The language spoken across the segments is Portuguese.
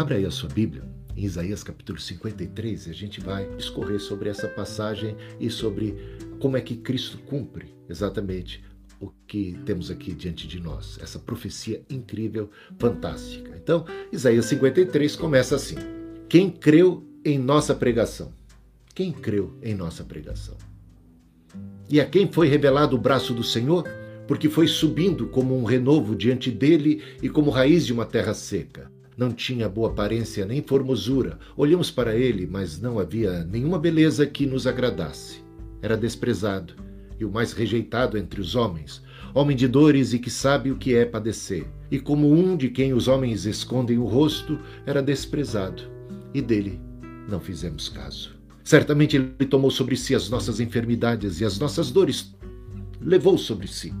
Abra aí a sua Bíblia, em Isaías capítulo 53, e a gente vai discorrer sobre essa passagem e sobre como é que Cristo cumpre exatamente o que temos aqui diante de nós, essa profecia incrível, fantástica. Então, Isaías 53 começa assim: Quem creu em nossa pregação? Quem creu em nossa pregação? E a quem foi revelado o braço do Senhor? Porque foi subindo como um renovo diante dele e como raiz de uma terra seca. Não tinha boa aparência nem formosura. Olhamos para ele, mas não havia nenhuma beleza que nos agradasse. Era desprezado e o mais rejeitado entre os homens, homem de dores e que sabe o que é padecer. E como um de quem os homens escondem o rosto, era desprezado, e dele não fizemos caso. Certamente ele tomou sobre si as nossas enfermidades e as nossas dores levou sobre si.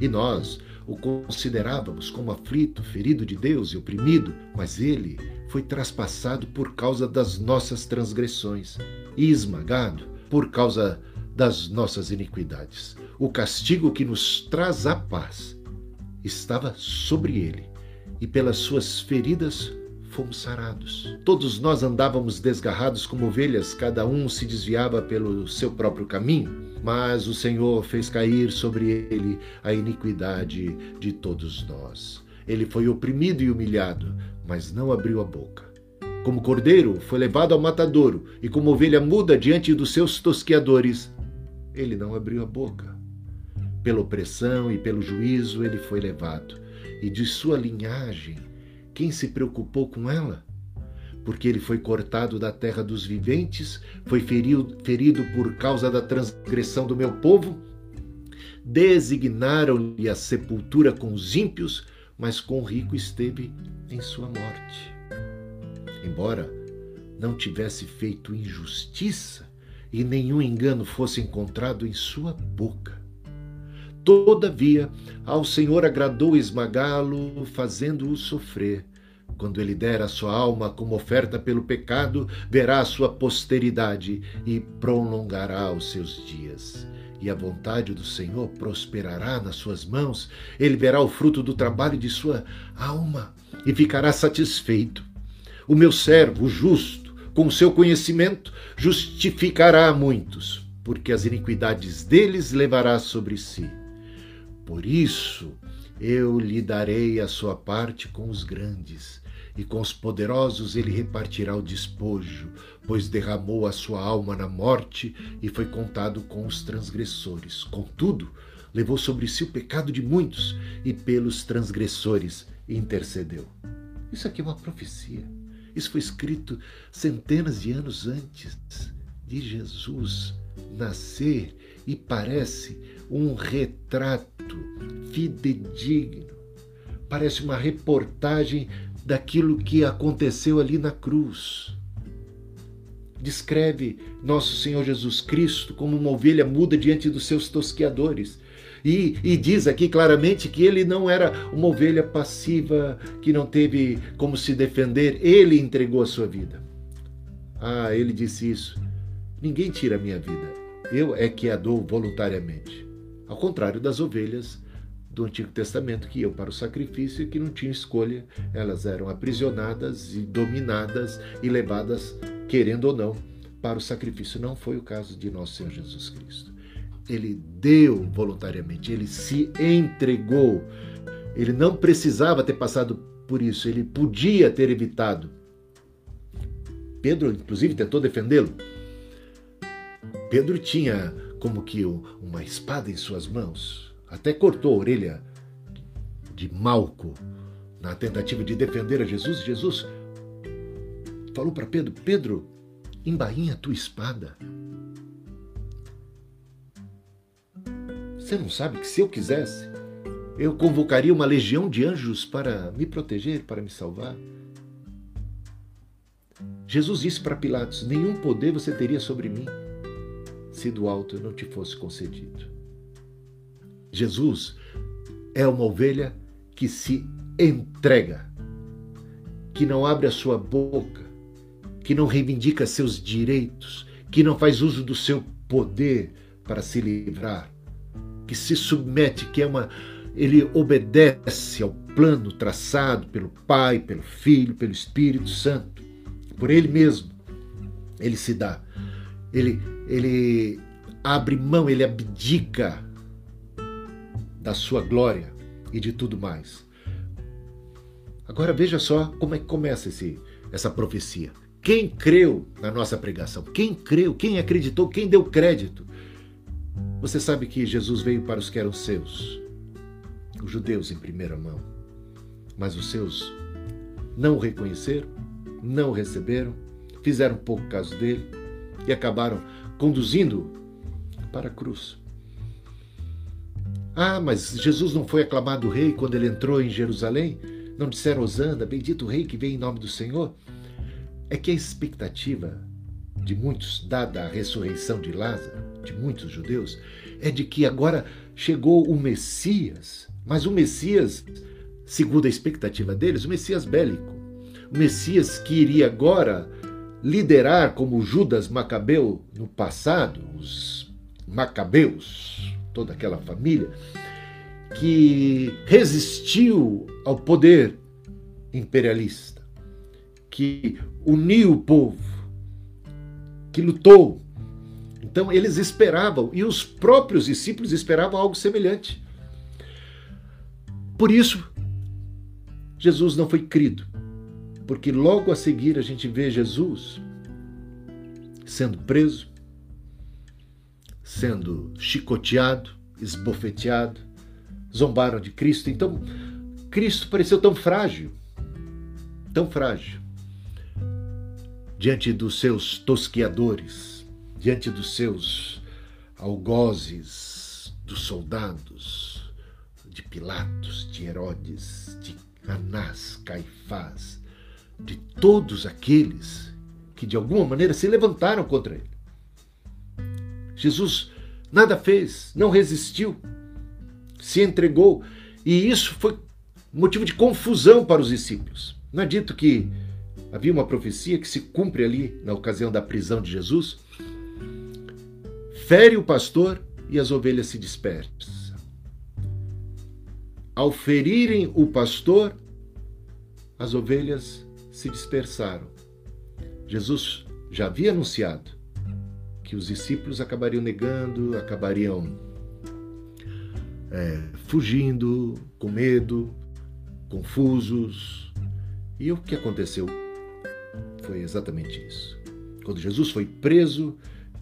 E nós o considerávamos como aflito, ferido de Deus e oprimido, mas ele foi traspassado por causa das nossas transgressões e esmagado por causa das nossas iniquidades. O castigo que nos traz a paz estava sobre ele, e pelas suas feridas fomos sarados. Todos nós andávamos desgarrados como ovelhas, cada um se desviava pelo seu próprio caminho, mas o Senhor fez cair sobre ele a iniquidade de todos nós. Ele foi oprimido e humilhado, mas não abriu a boca. Como cordeiro foi levado ao matadouro, e como ovelha muda diante dos seus tosqueadores, ele não abriu a boca. Pela opressão e pelo juízo ele foi levado, e de sua linhagem, quem se preocupou com ela? Porque ele foi cortado da terra dos viventes, foi ferido, ferido por causa da transgressão do meu povo. Designaram-lhe a sepultura com os ímpios, mas com o rico esteve em sua morte. Embora não tivesse feito injustiça, e nenhum engano fosse encontrado em sua boca. Todavia, ao Senhor agradou esmagá-lo, fazendo-o sofrer. Quando ele der a sua alma como oferta pelo pecado, verá a sua posteridade e prolongará os seus dias. E a vontade do Senhor prosperará nas suas mãos, ele verá o fruto do trabalho de sua alma e ficará satisfeito. O meu servo, o justo, com seu conhecimento, justificará a muitos, porque as iniquidades deles levará sobre si. Por isso, eu lhe darei a sua parte com os grandes, e com os poderosos ele repartirá o despojo, pois derramou a sua alma na morte e foi contado com os transgressores. Contudo, levou sobre si o pecado de muitos e pelos transgressores intercedeu. Isso aqui é uma profecia. Isso foi escrito centenas de anos antes de Jesus nascer e parece um retrato fidedigno. Parece uma reportagem daquilo que aconteceu ali na cruz. Descreve nosso Senhor Jesus Cristo como uma ovelha muda diante dos seus tosqueadores e, e, diz aqui claramente que ele não era uma ovelha passiva que não teve como se defender, ele entregou a sua vida. Ah, ele disse isso. Ninguém tira a minha vida, eu é que a dou voluntariamente. Ao contrário das ovelhas do Antigo Testamento que iam para o sacrifício e que não tinham escolha, elas eram aprisionadas e dominadas e levadas, querendo ou não, para o sacrifício. Não foi o caso de nosso Senhor Jesus Cristo ele deu voluntariamente, ele se entregou. Ele não precisava ter passado por isso, ele podia ter evitado. Pedro, inclusive, tentou defendê-lo. Pedro tinha como que uma espada em suas mãos, até cortou a orelha de Malco na tentativa de defender a Jesus. Jesus falou para Pedro: Pedro, embainha a tua espada. Você não sabe que se eu quisesse, eu convocaria uma legião de anjos para me proteger, para me salvar? Jesus disse para Pilatos: Nenhum poder você teria sobre mim se do alto não te fosse concedido. Jesus é uma ovelha que se entrega, que não abre a sua boca, que não reivindica seus direitos, que não faz uso do seu poder para se livrar que se submete, que é uma ele obedece ao plano traçado pelo Pai, pelo Filho, pelo Espírito Santo, por ele mesmo. Ele se dá. Ele, ele abre mão, ele abdica da sua glória e de tudo mais. Agora veja só como é que começa esse, essa profecia. Quem creu na nossa pregação? Quem creu? Quem acreditou? Quem deu crédito? Você sabe que Jesus veio para os que eram seus, os judeus em primeira mão. Mas os seus não o reconheceram, não o receberam, fizeram pouco caso dele e acabaram conduzindo para a cruz. Ah, mas Jesus não foi aclamado rei quando ele entrou em Jerusalém? Não disseram Osana, bendito rei que vem em nome do Senhor? É que a expectativa de muitos, dada a ressurreição de Lázaro, de muitos judeus, é de que agora chegou o Messias, mas o Messias, segundo a expectativa deles, o Messias bélico, o Messias que iria agora liderar como Judas Macabeu no passado, os Macabeus, toda aquela família, que resistiu ao poder imperialista, que uniu o povo, que lutou. Então eles esperavam, e os próprios discípulos esperavam algo semelhante. Por isso, Jesus não foi crido, porque logo a seguir a gente vê Jesus sendo preso, sendo chicoteado, esbofeteado, zombaram de Cristo. Então, Cristo pareceu tão frágil, tão frágil, diante dos seus tosquiadores, diante dos seus algozes, dos soldados, de Pilatos, de Herodes, de Anás, Caifás, de todos aqueles que de alguma maneira se levantaram contra ele. Jesus nada fez, não resistiu, se entregou, e isso foi motivo de confusão para os discípulos. Não é dito que havia uma profecia que se cumpre ali na ocasião da prisão de Jesus? Fere o pastor e as ovelhas se dispersam. Ao ferirem o pastor, as ovelhas se dispersaram. Jesus já havia anunciado que os discípulos acabariam negando, acabariam é, fugindo, com medo, confusos. E o que aconteceu foi exatamente isso. Quando Jesus foi preso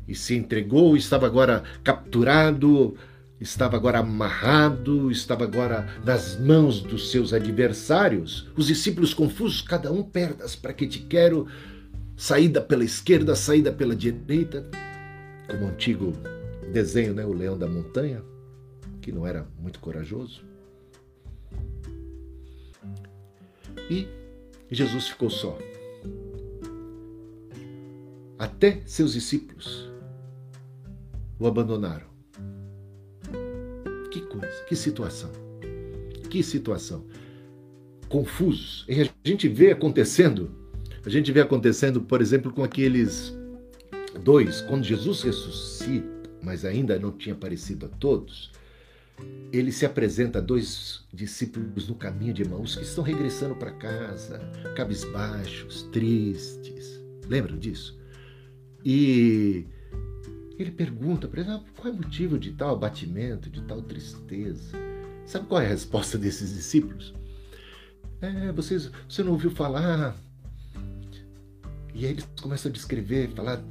e se entregou, estava agora capturado, estava agora amarrado, estava agora nas mãos dos seus adversários, os discípulos confusos, cada um perdas, para que te quero, saída pela esquerda, saída pela direita, como o antigo desenho, né, o leão da montanha que não era muito corajoso. E Jesus ficou só. Até seus discípulos o abandonaram. Que coisa, que situação. Que situação. Confusos. E a gente vê acontecendo, a gente vê acontecendo, por exemplo, com aqueles dois, quando Jesus ressuscita, mas ainda não tinha aparecido a todos, ele se apresenta a dois discípulos no caminho de Emaús que estão regressando para casa, cabisbaixos, tristes. Lembram disso? E ele pergunta para eles ah, qual é o motivo de tal abatimento, de tal tristeza. Sabe qual é a resposta desses discípulos? É, vocês, você não ouviu falar? E aí eles começam a descrever, falar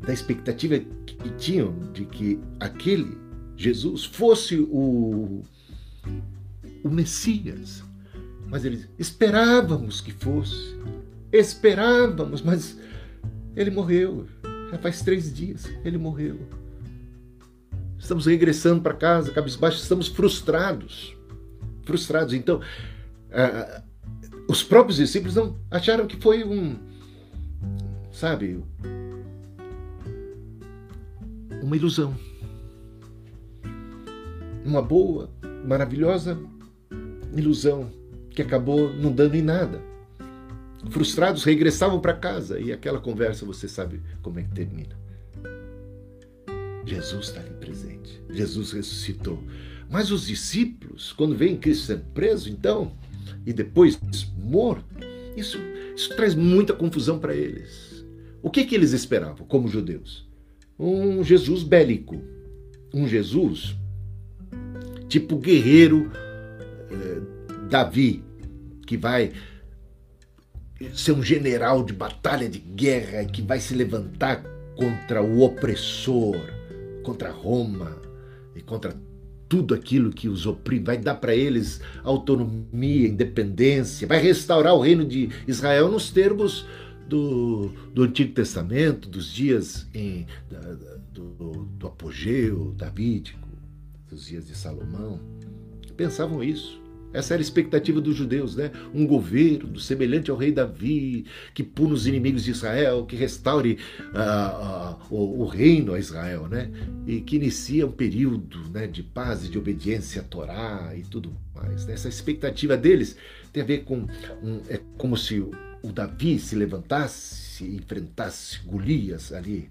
da expectativa que tinham de que aquele Jesus fosse o, o Messias. Mas eles esperávamos que fosse. Esperávamos, mas ele morreu. Já faz três dias. Ele morreu. Estamos regressando para casa, cabisbaixo, estamos frustrados. Frustrados. Então, uh, os próprios discípulos não acharam que foi um, sabe, uma ilusão uma boa, maravilhosa ilusão que acabou não dando em nada. Frustrados, regressavam para casa e aquela conversa você sabe como é que termina. Jesus está ali presente. Jesus ressuscitou. Mas os discípulos, quando veem Cristo sendo preso, então, e depois morto, isso, isso traz muita confusão para eles. O que, que eles esperavam como judeus? Um Jesus bélico, um Jesus tipo guerreiro eh, Davi, que vai ser um general de batalha de guerra, que vai se levantar contra o opressor, contra Roma e contra tudo aquilo que os oprime, vai dar para eles autonomia, independência, vai restaurar o reino de Israel nos termos do, do Antigo Testamento, dos dias em, da, do, do apogeu davídico, dos dias de Salomão. Pensavam isso. Essa era a expectativa dos judeus, né? Um governo semelhante ao rei Davi, que pune os inimigos de Israel, que restaure uh, uh, o, o, reino a Israel, né? E que inicia um período né, de paz e de obediência à Torá e tudo mais. Né? Essa expectativa deles tem a ver com. Um, é como se o Davi se levantasse e enfrentasse Golias ali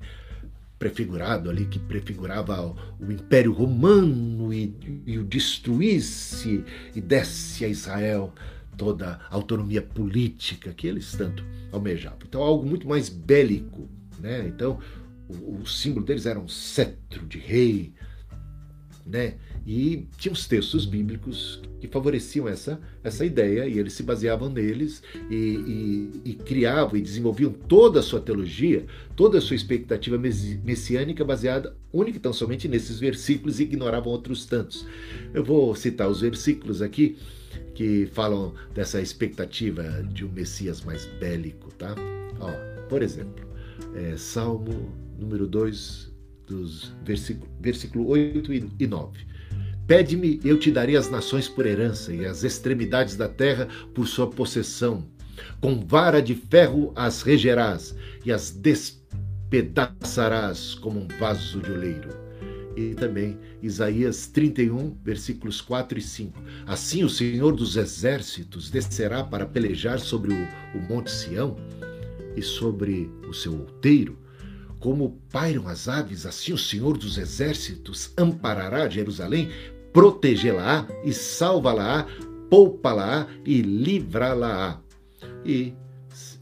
prefigurado ali, que prefigurava o Império Romano e, e o destruísse e desse a Israel toda a autonomia política que eles tanto almejavam. Então, algo muito mais bélico. Né? Então, o, o símbolo deles era um cetro de rei, né? E tinha os textos bíblicos que favoreciam essa, essa ideia e eles se baseavam neles e, e, e criavam e desenvolviam toda a sua teologia, toda a sua expectativa messiânica baseada única e tão somente nesses versículos e ignoravam outros tantos. Eu vou citar os versículos aqui que falam dessa expectativa de um Messias mais bélico, tá? Ó, por exemplo, é, Salmo número 2, dos versículo, versículo 8 e 9. Pede-me, eu te darei as nações por herança e as extremidades da terra por sua possessão. Com vara de ferro as regerás e as despedaçarás como um vaso de oleiro. E também Isaías 31, versículos 4 e 5. Assim o Senhor dos exércitos descerá para pelejar sobre o, o monte Sião e sobre o seu outeiro como pairam as aves, assim o Senhor dos Exércitos amparará Jerusalém, protegê-la e salva-la, poupa-la e livrá-la. E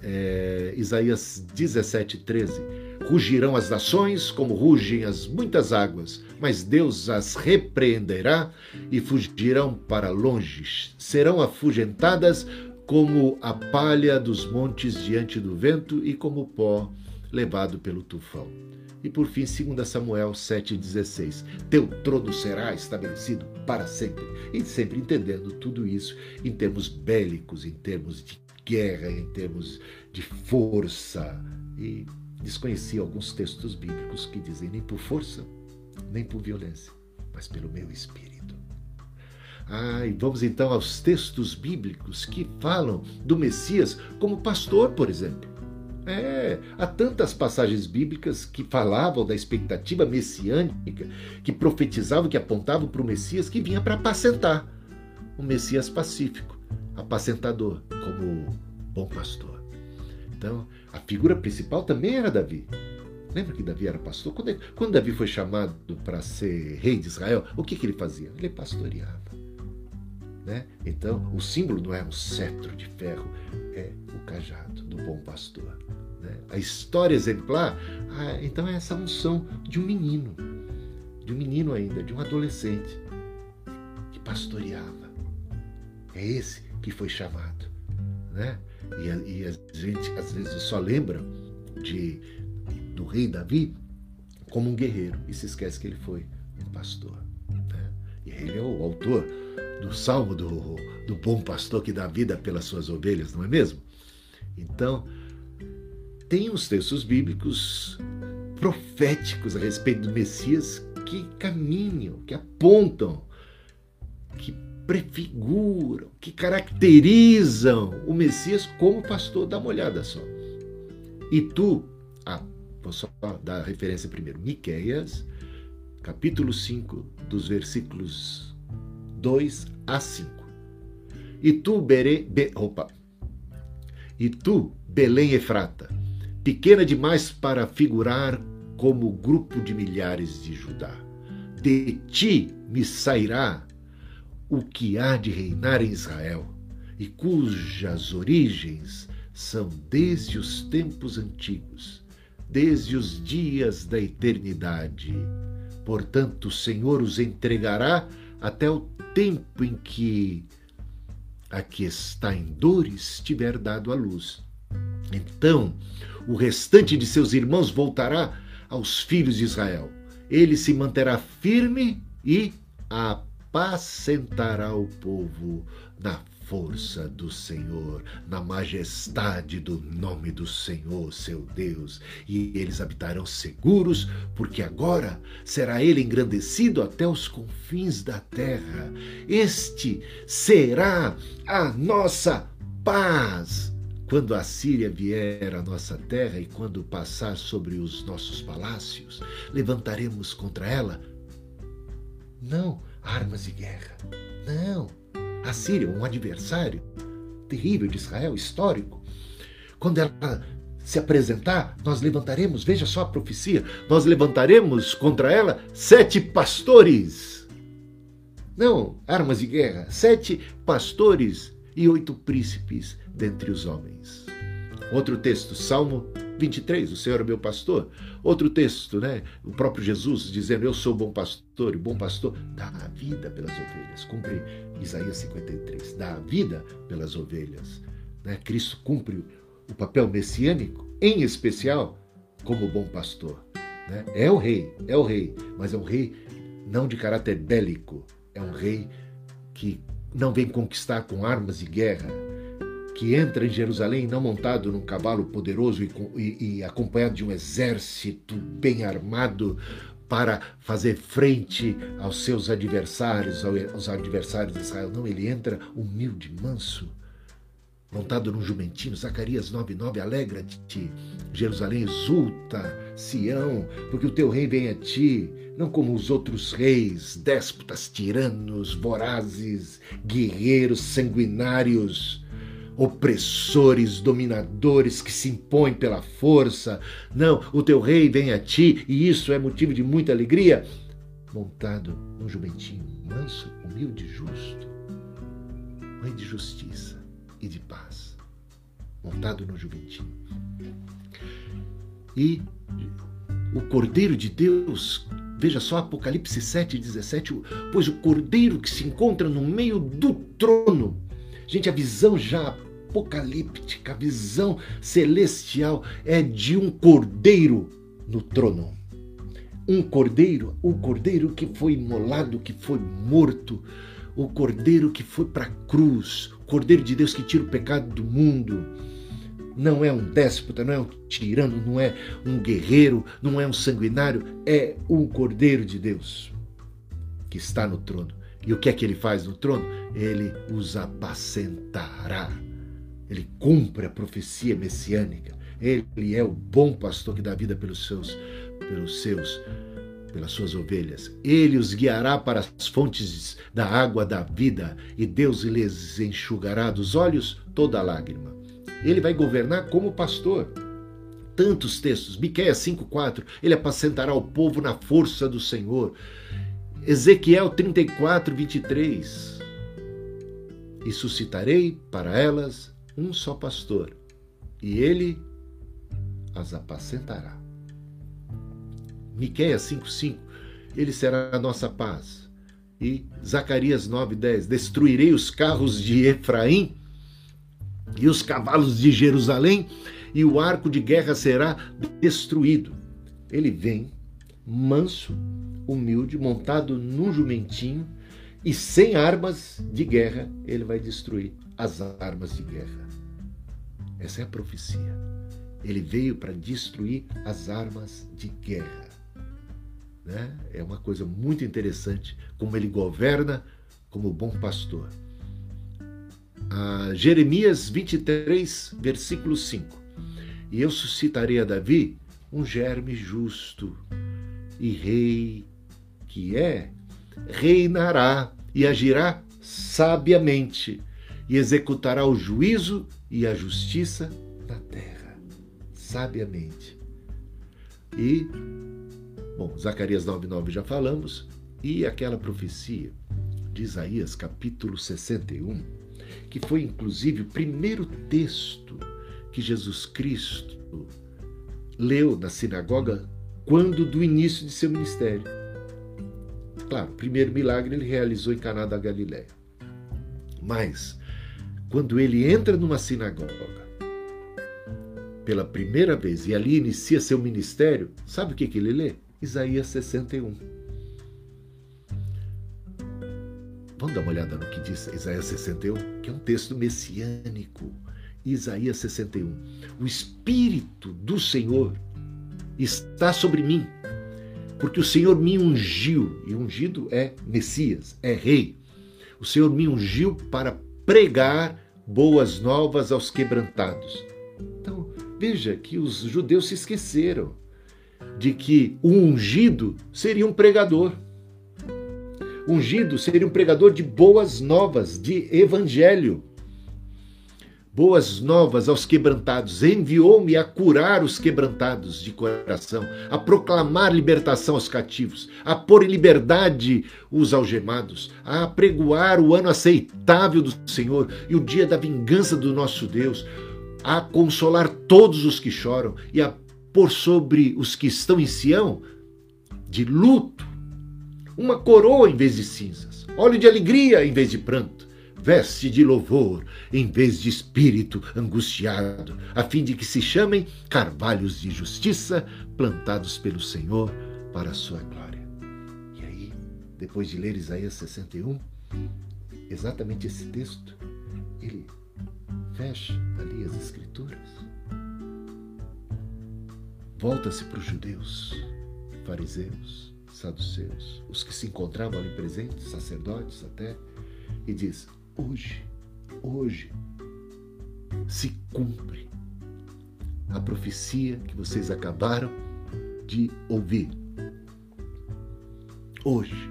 é, Isaías 17, 13. Rugirão as nações como rugem as muitas águas, mas Deus as repreenderá e fugirão para longe. Serão afugentadas como a palha dos montes diante do vento e como pó levado pelo tufão. E por fim, 2 Samuel 7,16: Teu trono será estabelecido para sempre. E sempre entendendo tudo isso em termos bélicos, em termos de guerra, em termos de força. E desconheci alguns textos bíblicos que dizem nem por força, nem por violência, mas pelo meu espírito. Ah, e vamos então aos textos bíblicos que falam do Messias como pastor, por exemplo. É, há tantas passagens bíblicas que falavam da expectativa messiânica, que profetizavam, que apontavam para o Messias que vinha para apacentar. O Messias pacífico, apacentador, como bom pastor. Então, a figura principal também era Davi. Lembra que Davi era pastor? Quando, quando Davi foi chamado para ser rei de Israel, o que, que ele fazia? Ele pastoreava. Né? Então, o símbolo não é um cetro de ferro, é o cajado do bom pastor. Né? A história exemplar, ah, então é essa unção de um menino, de um menino ainda, de um adolescente, que pastoreava. É esse que foi chamado. Né? E, e a gente às vezes só lembra de, do rei Davi como um guerreiro e se esquece que ele foi um pastor. Né? E ele é o autor do salmo do, do bom pastor que dá vida pelas suas ovelhas, não é mesmo? Então, tem os textos bíblicos proféticos a respeito do Messias que caminham, que apontam, que prefiguram, que caracterizam o Messias como pastor. Dá uma olhada só. E tu, ah, vou só dar a referência primeiro, Miqueias, capítulo 5, dos versículos 2 a 5. E tu, Bere, be, opa, e tu, Belém Efrata, pequena demais para figurar como grupo de milhares de Judá. De ti me sairá o que há de reinar em Israel, e cujas origens são desde os tempos antigos, desde os dias da eternidade. Portanto, o Senhor os entregará até o tempo em que a que está em dores tiver dado a luz. Então, o restante de seus irmãos voltará aos filhos de Israel. Ele se manterá firme e apacentará o povo na força do Senhor, na majestade do nome do Senhor, seu Deus, e eles habitarão seguros, porque agora será ele engrandecido até os confins da terra. Este será a nossa paz. Quando a Síria vier à nossa terra e quando passar sobre os nossos palácios, levantaremos contra ela não armas de guerra. Não. A Síria, um adversário terrível de Israel, histórico. Quando ela se apresentar, nós levantaremos, veja só a profecia, nós levantaremos contra ela sete pastores. Não armas de guerra, sete pastores e oito príncipes dentre os homens. Outro texto, Salmo 23, o Senhor é meu pastor. Outro texto, né? O próprio Jesus dizendo: Eu sou bom pastor, e o bom pastor dá a vida pelas ovelhas. Cumpre Isaías 53, dá a vida pelas ovelhas. Né? Cristo cumpre o papel messiânico, em especial como bom pastor. Né? É o rei, é o rei, mas é um rei não de caráter bélico, é um rei que não vem conquistar com armas de guerra, que entra em Jerusalém não montado num cavalo poderoso e, e, e acompanhado de um exército bem armado para fazer frente aos seus adversários, aos adversários de Israel. Não, ele entra humilde, manso, montado num jumentinho. Zacarias 9:9 alegra-te, Jerusalém exulta, Sião, porque o teu rei vem a ti, não como os outros reis, déspotas, tiranos, vorazes, guerreiros, sanguinários opressores, dominadores que se impõem pela força. Não, o teu rei vem a ti e isso é motivo de muita alegria. Montado num jumentinho manso, humilde e justo, mãe de justiça e de paz. Montado no jumentinho. E o Cordeiro de Deus Veja só Apocalipse 7, 17. Pois o cordeiro que se encontra no meio do trono. Gente, a visão já apocalíptica, a visão celestial é de um cordeiro no trono. Um cordeiro, o cordeiro que foi imolado, que foi morto, o cordeiro que foi para a cruz, o cordeiro de Deus que tira o pecado do mundo. Não é um déspota, não é um tirano, não é um guerreiro, não é um sanguinário, é um cordeiro de Deus que está no trono. E o que é que ele faz no trono? Ele os apacentará. Ele cumpre a profecia messiânica. Ele é o bom pastor que dá vida pelos seus, pelos seus, pelas suas ovelhas. Ele os guiará para as fontes da água da vida e Deus lhes enxugará dos olhos toda lágrima. Ele vai governar como pastor. Tantos textos. Miqueias 5:4, ele apacentará o povo na força do Senhor. Ezequiel 34, 23. E suscitarei para elas um só pastor, e ele as apacentará. Miqueias 5:5 Ele será a nossa paz. E Zacarias 9:10 Destruirei os carros de Efraim e os cavalos de Jerusalém, e o arco de guerra será destruído. Ele vem manso, humilde, montado num jumentinho e sem armas de guerra, ele vai destruir as armas de guerra. Essa é a profecia. Ele veio para destruir as armas de guerra. Né? É uma coisa muito interessante como ele governa como bom pastor. Ah, Jeremias 23, versículo 5. E eu suscitarei a Davi um germe justo, e rei que é, reinará e agirá sabiamente, e executará o juízo e a justiça na terra, sabiamente. E Bom, Zacarias 9,9 já falamos, e aquela profecia de Isaías, capítulo 61, que foi inclusive o primeiro texto que Jesus Cristo leu na sinagoga quando do início de seu ministério. Claro, o primeiro milagre ele realizou em Caná da Galiléia. Mas quando ele entra numa sinagoga pela primeira vez e ali inicia seu ministério, sabe o que, que ele lê? Isaías 61. Vamos dar uma olhada no que diz Isaías 61, que é um texto messiânico. Isaías 61. O Espírito do Senhor está sobre mim, porque o Senhor me ungiu, e ungido é Messias, é Rei. O Senhor me ungiu para pregar boas novas aos quebrantados. Então, veja que os judeus se esqueceram de que o ungido seria um pregador. Ungido seria um pregador de boas novas, de evangelho boas novas aos quebrantados, enviou-me a curar os quebrantados de coração, a proclamar libertação aos cativos, a pôr em liberdade os algemados, a pregoar o ano aceitável do Senhor e o dia da vingança do nosso Deus, a consolar todos os que choram e a pôr sobre os que estão em Sião de luto uma coroa em vez de cinzas, óleo de alegria em vez de pranto veste de louvor em vez de espírito angustiado, a fim de que se chamem carvalhos de justiça plantados pelo Senhor para a sua glória. E aí, depois de ler Isaías 61, exatamente esse texto, ele fecha ali as Escrituras, volta-se para os judeus, fariseus, saduceus, os que se encontravam ali presentes, sacerdotes até, e diz: hoje, hoje, se cumpre a profecia que vocês acabaram de ouvir. Hoje.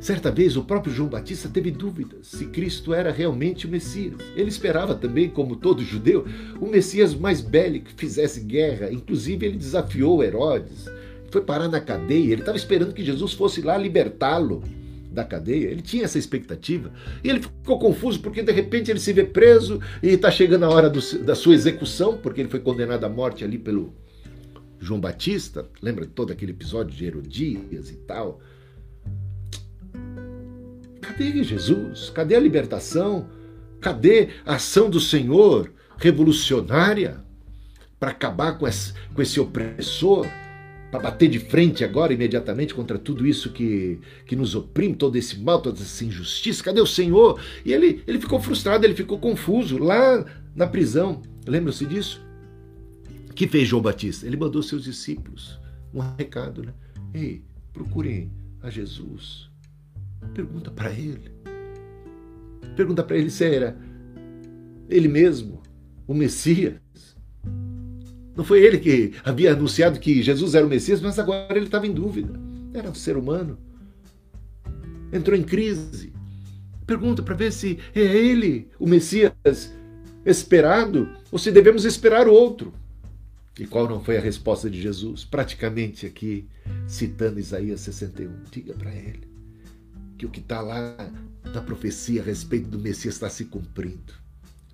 Certa vez, o próprio João Batista teve dúvidas se Cristo era realmente o Messias. Ele esperava também, como todo judeu, o Messias mais bélico que fizesse guerra. Inclusive, ele desafiou Herodes, foi parar na cadeia. Ele estava esperando que Jesus fosse lá libertá-lo da cadeia, ele tinha essa expectativa. E ele ficou confuso porque de repente ele se vê preso e está chegando a hora do, da sua execução, porque ele foi condenado à morte ali pelo João Batista. Lembra todo aquele episódio de Herodias e tal? Cadê Jesus? Cadê a libertação? Cadê a ação do Senhor revolucionária para acabar com esse, com esse opressor? Para bater de frente agora, imediatamente, contra tudo isso que, que nos oprime, todo esse mal, toda essa injustiça. Cadê o Senhor? E ele, ele ficou frustrado, ele ficou confuso lá na prisão. Lembram-se disso? Que fez João Batista? Ele mandou seus discípulos um recado, né? Ei, procurem a Jesus. Pergunta para ele. Pergunta para ele se era ele mesmo, o Messias. Não foi ele que havia anunciado que Jesus era o Messias, mas agora ele estava em dúvida. Era um ser humano. Entrou em crise. Pergunta para ver se é ele o Messias esperado ou se devemos esperar outro. E qual não foi a resposta de Jesus? Praticamente aqui, citando Isaías 61. Diga para ele que o que está lá na profecia a respeito do Messias está se cumprindo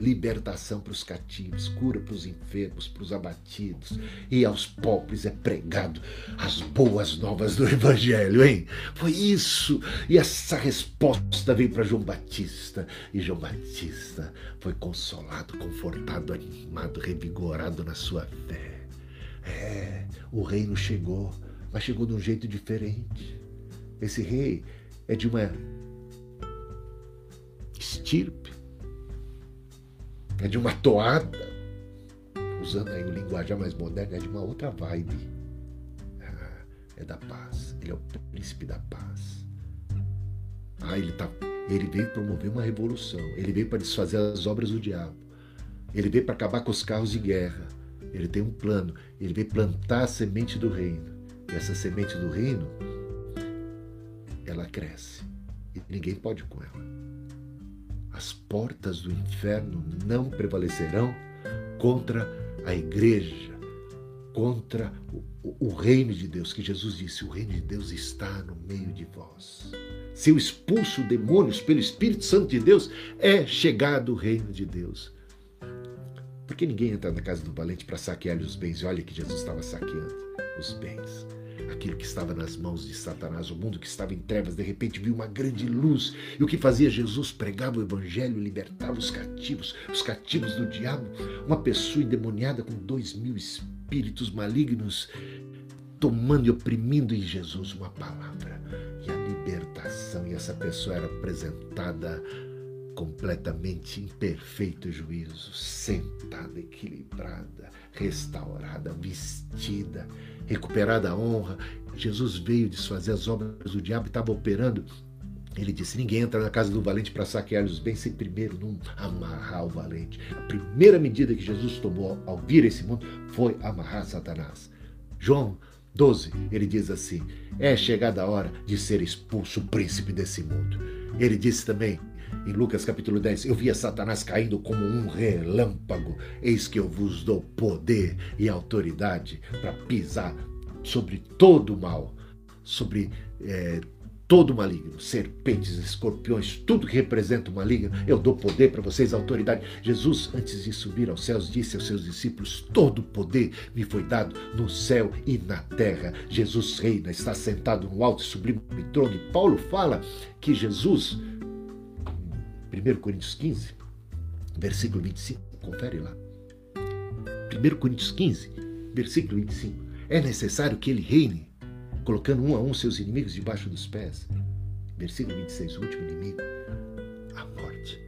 libertação para os cativos, cura para os enfermos, para os abatidos, e aos pobres é pregado as boas novas do Evangelho, hein? Foi isso. E essa resposta veio para João Batista, e João Batista foi consolado, confortado, animado, revigorado na sua fé. É, o reino chegou, mas chegou de um jeito diferente. Esse rei é de uma estirpe é de uma toada, usando aí o linguajar mais moderno, é de uma outra vibe. Ah, é da paz. Ele é o príncipe da paz. Ah, ele, tá, ele veio promover uma revolução. Ele veio para desfazer as obras do diabo. Ele veio para acabar com os carros de guerra. Ele tem um plano. Ele veio plantar a semente do reino. E essa semente do reino, ela cresce. E ninguém pode com ela as portas do inferno não prevalecerão contra a igreja, contra o, o reino de Deus, que Jesus disse: o reino de Deus está no meio de vós. Se eu expulso demônios pelo Espírito Santo de Deus, é chegado o reino de Deus. Porque ninguém entra na casa do valente para saquear-lhe os bens. E olha que Jesus estava saqueando os bens. Aquilo que estava nas mãos de Satanás, o mundo que estava em trevas, de repente viu uma grande luz. E o que fazia Jesus? Pregava o evangelho, libertava os cativos, os cativos do diabo. Uma pessoa endemoniada com dois mil espíritos malignos, tomando e oprimindo em Jesus uma palavra. E a libertação. E essa pessoa era apresentada completamente em perfeito juízo, sentada, equilibrada, restaurada, vestida, recuperada a honra. Jesus veio desfazer as obras do diabo e estava operando. Ele disse: Ninguém entra na casa do valente para saquear os bens sem primeiro não amarrar o valente. A primeira medida que Jesus tomou ao vir esse mundo foi amarrar Satanás. João 12, ele diz assim: É chegada a hora de ser expulso o príncipe desse mundo. Ele disse também: em Lucas capítulo 10, eu via Satanás caindo como um relâmpago. Eis que eu vos dou poder e autoridade para pisar sobre todo o mal, sobre é, todo maligno, serpentes, escorpiões, tudo que representa o maligno, eu dou poder para vocês, autoridade. Jesus, antes de subir aos céus, disse aos seus discípulos: Todo poder me foi dado no céu e na terra. Jesus reina, está sentado no alto e sublime trono. E Paulo fala que Jesus 1 Coríntios 15, versículo 25, confere lá. 1 Coríntios 15, versículo 25. É necessário que ele reine, colocando um a um seus inimigos debaixo dos pés. Versículo 26, o último inimigo, a morte.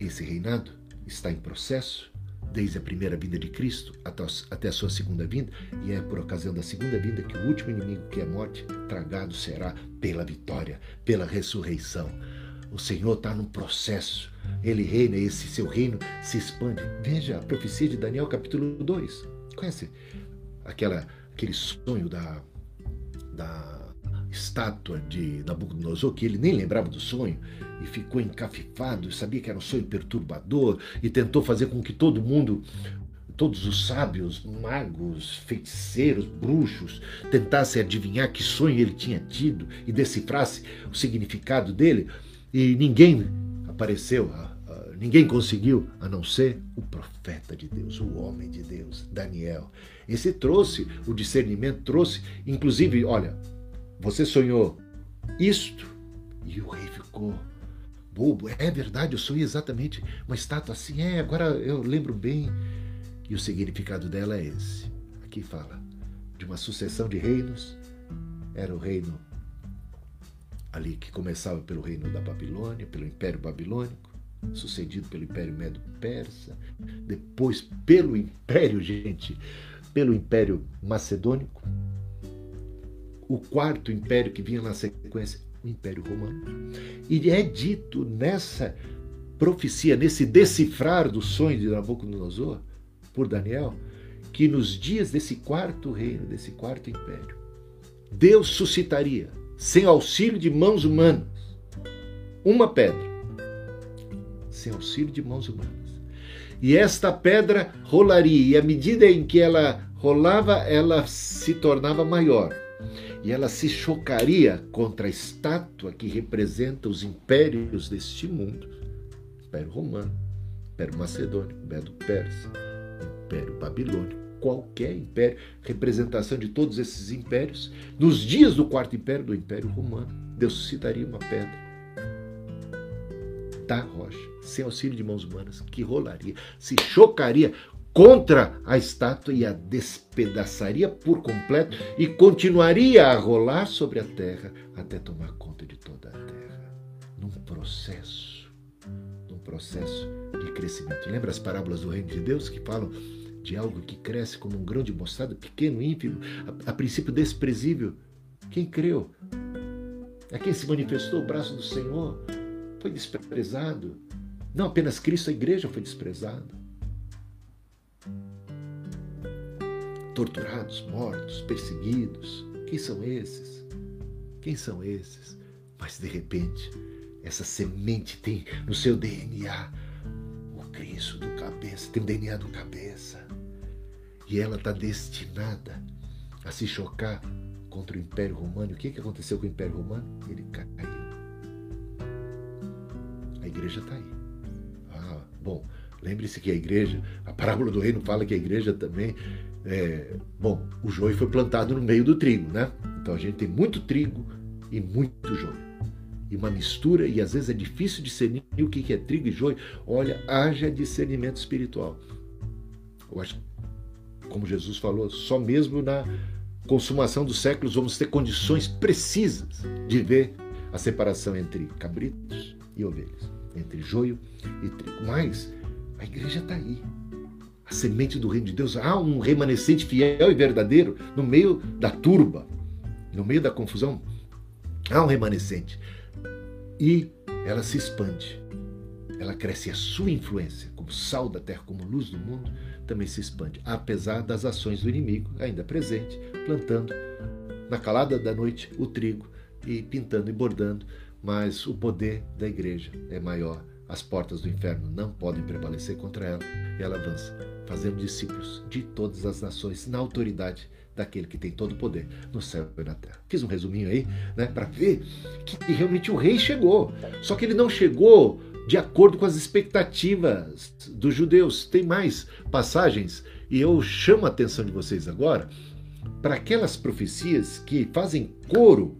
Esse reinado está em processo desde a primeira vinda de Cristo até a sua segunda vinda, e é por ocasião da segunda vinda que o último inimigo, que é a morte, tragado será pela vitória, pela ressurreição. O Senhor está num processo. Ele reina, esse seu reino se expande. Veja a profecia de Daniel, capítulo 2. Conhece aquela, aquele sonho da, da estátua de Nabucodonosor, que ele nem lembrava do sonho e ficou encafifado, sabia que era um sonho perturbador e tentou fazer com que todo mundo todos os sábios, magos, feiticeiros, bruxos tentassem adivinhar que sonho ele tinha tido e decifrasse o significado dele e ninguém apareceu, ninguém conseguiu, a não ser o profeta de Deus, o homem de Deus, Daniel. Esse trouxe o discernimento, trouxe, inclusive, olha, você sonhou isto e o rei ficou bobo. É verdade, eu sonhei exatamente uma estátua assim. É, agora eu lembro bem. E o significado dela é esse. Aqui fala de uma sucessão de reinos. Era o reino ali que começava pelo reino da Babilônia, pelo Império Babilônico, sucedido pelo Império Medo-Persa, depois pelo Império, gente, pelo Império Macedônico, o quarto império que vinha na sequência, o Império Romano. E é dito nessa profecia, nesse decifrar do sonho de Nabucodonosor, por Daniel, que nos dias desse quarto reino, desse quarto império, Deus suscitaria sem auxílio de mãos humanas. Uma pedra, sem auxílio de mãos humanas. E esta pedra rolaria, e à medida em que ela rolava, ela se tornava maior. E ela se chocaria contra a estátua que representa os impérios deste mundo: Império Romano, Império Macedônico, Império Persa, Império Babilônico qualquer império, representação de todos esses impérios. Nos dias do quarto império, do Império Romano, Deus suscitaria uma pedra da rocha, sem auxílio de mãos humanas, que rolaria, se chocaria contra a estátua e a despedaçaria por completo e continuaria a rolar sobre a terra até tomar conta de toda a terra. Num processo, num processo de crescimento. Lembra as parábolas do reino de Deus que falam de algo que cresce como um grão de mostarda, pequeno, ínfimo, a, a princípio desprezível. Quem creu? A quem se manifestou o braço do Senhor foi desprezado. Não apenas Cristo, a igreja foi desprezada. Torturados, mortos, perseguidos. Quem são esses? Quem são esses? Mas de repente, essa semente tem no seu DNA Cristo do cabeça, tem o DNA do cabeça. E ela está destinada a se chocar contra o Império Romano. O que, que aconteceu com o Império Romano? Ele caiu. A igreja está aí. Ah, bom, lembre-se que a igreja, a parábola do reino fala que a igreja também. É, bom, o joio foi plantado no meio do trigo, né? Então a gente tem muito trigo e muito joio e uma mistura, e às vezes é difícil discernir o que é trigo e joio. Olha, haja discernimento espiritual. Eu acho, como Jesus falou, só mesmo na consumação dos séculos vamos ter condições precisas de ver a separação entre cabritos e ovelhas, entre joio e trigo. Mas a igreja está aí. A semente do reino de Deus. Há um remanescente fiel e verdadeiro no meio da turba, no meio da confusão. Há um remanescente e ela se expande. Ela cresce a sua influência, como sal da terra, como luz do mundo, também se expande, apesar das ações do inimigo ainda presente, plantando na calada da noite o trigo e pintando e bordando, mas o poder da igreja é maior. As portas do inferno não podem prevalecer contra ela e ela avança, fazendo discípulos de todas as nações na autoridade daquele que tem todo o poder no céu e na terra. Fiz um resuminho aí, né, para ver que realmente o rei chegou. Só que ele não chegou de acordo com as expectativas dos judeus. Tem mais passagens e eu chamo a atenção de vocês agora para aquelas profecias que fazem coro,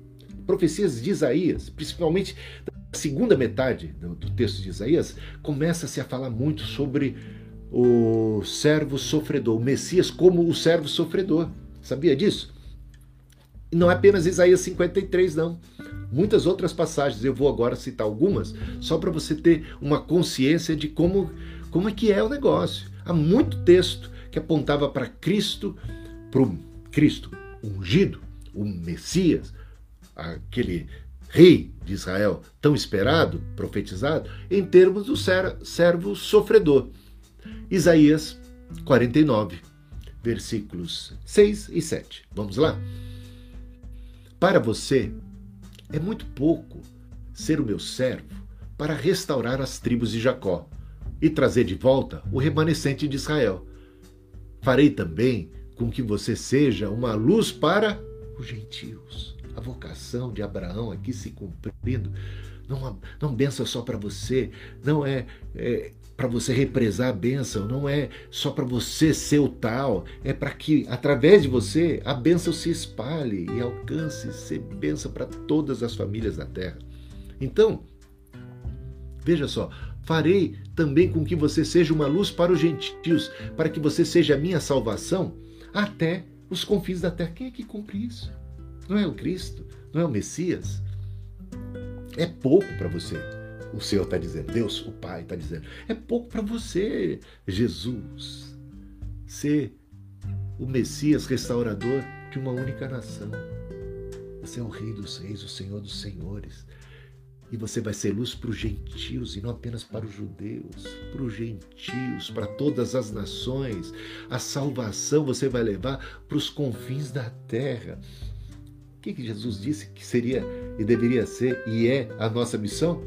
profecias de Isaías, principalmente da segunda metade do, do texto de Isaías, começa-se a falar muito sobre o servo sofredor, o Messias como o servo sofredor. Sabia disso? E não é apenas Isaías 53, não. Muitas outras passagens, eu vou agora citar algumas, só para você ter uma consciência de como, como é que é o negócio. Há muito texto que apontava para Cristo, para o Cristo ungido, o Messias, aquele rei de Israel tão esperado, profetizado, em termos do servo sofredor. Isaías 49, versículos 6 e 7. Vamos lá? Para você, é muito pouco ser o meu servo para restaurar as tribos de Jacó e trazer de volta o remanescente de Israel. Farei também com que você seja uma luz para os gentios. A vocação de Abraão aqui se cumprindo. Não, não benção só para você, não é, é para você represar a bênção, não é só para você ser o tal, é para que através de você a bênção se espalhe e alcance ser bênção para todas as famílias da terra. Então, veja só, farei também com que você seja uma luz para os gentios, para que você seja a minha salvação até os confins da terra. Quem é que cumpre isso? Não é o Cristo? Não é o Messias? É pouco para você o Senhor está dizendo, Deus, o Pai está dizendo. É pouco para você, Jesus, ser o Messias restaurador de uma única nação. Você é o Rei dos Reis, o Senhor dos Senhores. E você vai ser luz para os gentios e não apenas para os judeus, para os gentios, para todas as nações. A salvação você vai levar para os confins da terra. O que, que Jesus disse que seria e deveria ser e é a nossa missão?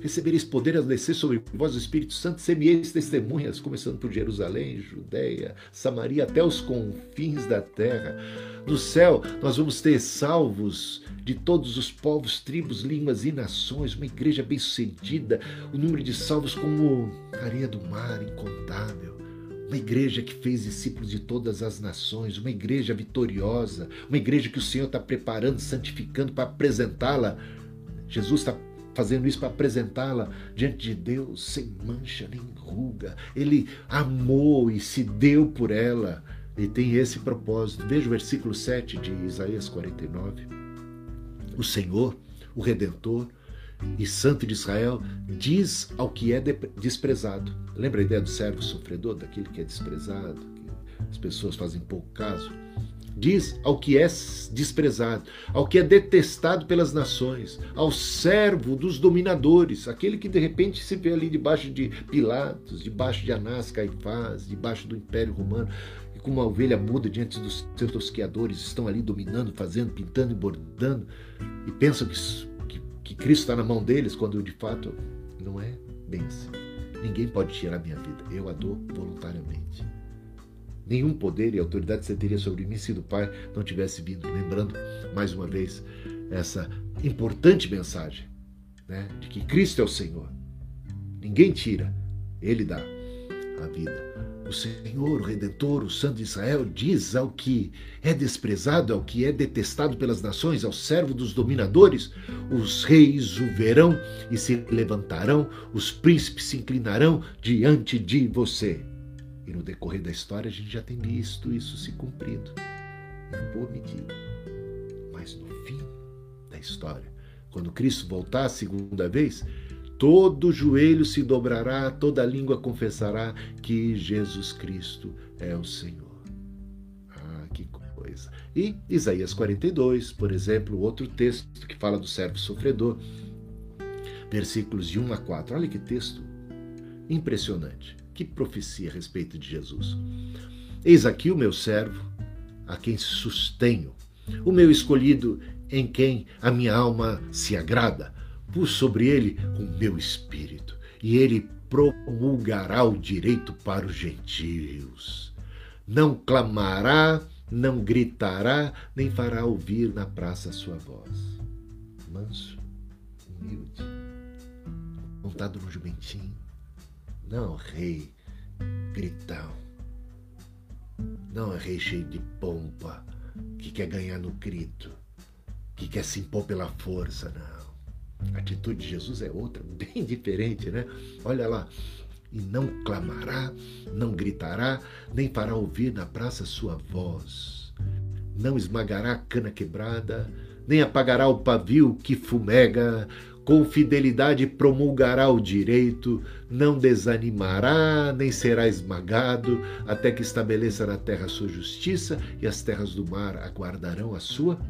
Recebereis poder a descer sobre vós o Espírito Santo, semieis testemunhas, começando por Jerusalém, Judéia, Samaria, até os confins da terra. No céu, nós vamos ter salvos de todos os povos, tribos, línguas e nações, uma igreja bem-sucedida, o número de salvos como areia do mar, incontável. Uma igreja que fez discípulos de todas as nações, uma igreja vitoriosa, uma igreja que o Senhor está preparando, santificando para apresentá-la. Jesus está fazendo isso para apresentá-la diante de Deus sem mancha nem ruga. Ele amou e se deu por ela e tem esse propósito. Veja o versículo 7 de Isaías 49. O Senhor, o Redentor e Santo de Israel, diz ao que é desprezado. Lembra a ideia do servo sofredor, daquele que é desprezado, que as pessoas fazem pouco caso? Diz ao que é desprezado, ao que é detestado pelas nações, ao servo dos dominadores, aquele que de repente se vê ali debaixo de Pilatos, debaixo de Anás, Caifás, debaixo do Império Romano, e como uma ovelha muda diante dos seus tosqueadores, estão ali dominando, fazendo, pintando e bordando, e pensam que, que, que Cristo está na mão deles, quando de fato não é bem assim. Ninguém pode tirar minha vida, eu a dou voluntariamente. Nenhum poder e autoridade você teria sobre mim se do Pai não tivesse vindo. Lembrando, mais uma vez, essa importante mensagem né, de que Cristo é o Senhor. Ninguém tira, Ele dá a vida. O Senhor, o Redentor, o Santo de Israel, diz ao que é desprezado, ao que é detestado pelas nações, ao servo dos dominadores: os reis o verão e se levantarão, os príncipes se inclinarão diante de você. E no decorrer da história a gente já tem visto isso se cumprindo, em boa medida. Mas no fim da história, quando Cristo voltar a segunda vez, todo joelho se dobrará, toda língua confessará que Jesus Cristo é o Senhor. Ah, que coisa. E Isaías 42, por exemplo, outro texto que fala do servo sofredor, versículos de 1 a 4. Olha que texto impressionante. Que profecia a respeito de Jesus. Eis aqui o meu servo, a quem sustenho, o meu escolhido em quem a minha alma se agrada pus sobre ele o meu espírito, e ele promulgará o direito para os gentios. Não clamará, não gritará, nem fará ouvir na praça a sua voz. Manso, humilde, montado no jumentinho. Não, rei, gritão. Não, rei cheio de pompa, que quer ganhar no grito, que quer se impor pela força, não. A atitude de Jesus é outra, bem diferente, né? Olha lá. E não clamará, não gritará, nem fará ouvir na praça sua voz. Não esmagará a cana quebrada, nem apagará o pavio que fumega. Com fidelidade promulgará o direito, não desanimará, nem será esmagado, até que estabeleça na terra a sua justiça e as terras do mar aguardarão a sua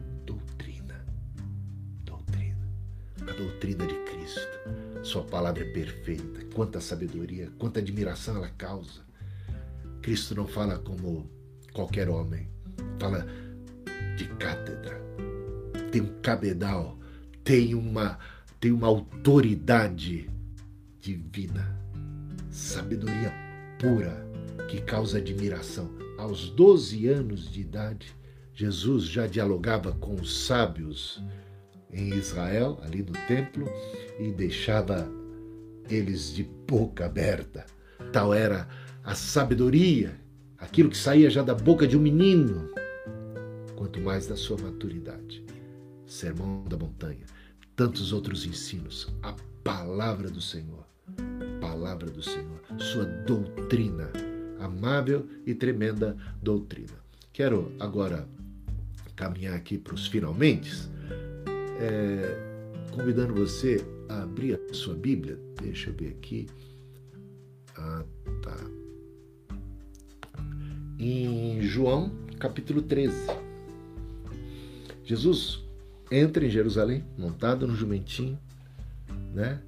doutrina de Cristo. Sua palavra é perfeita. Quanta sabedoria, quanta admiração ela causa. Cristo não fala como qualquer homem, fala de cátedra. Tem um cabedal, tem uma, tem uma autoridade divina, sabedoria pura que causa admiração. Aos 12 anos de idade, Jesus já dialogava com os sábios em Israel, ali no templo, e deixava eles de boca aberta. Tal era a sabedoria, aquilo que saía já da boca de um menino, quanto mais da sua maturidade. Sermão da montanha, tantos outros ensinos, a palavra do Senhor, palavra do Senhor, sua doutrina, amável e tremenda doutrina. Quero agora caminhar aqui para os finalmente é, convidando você a abrir a sua Bíblia. Deixa eu ver aqui. Ah, tá. Em João, capítulo 13. Jesus entra em Jerusalém, montado no jumentinho, né?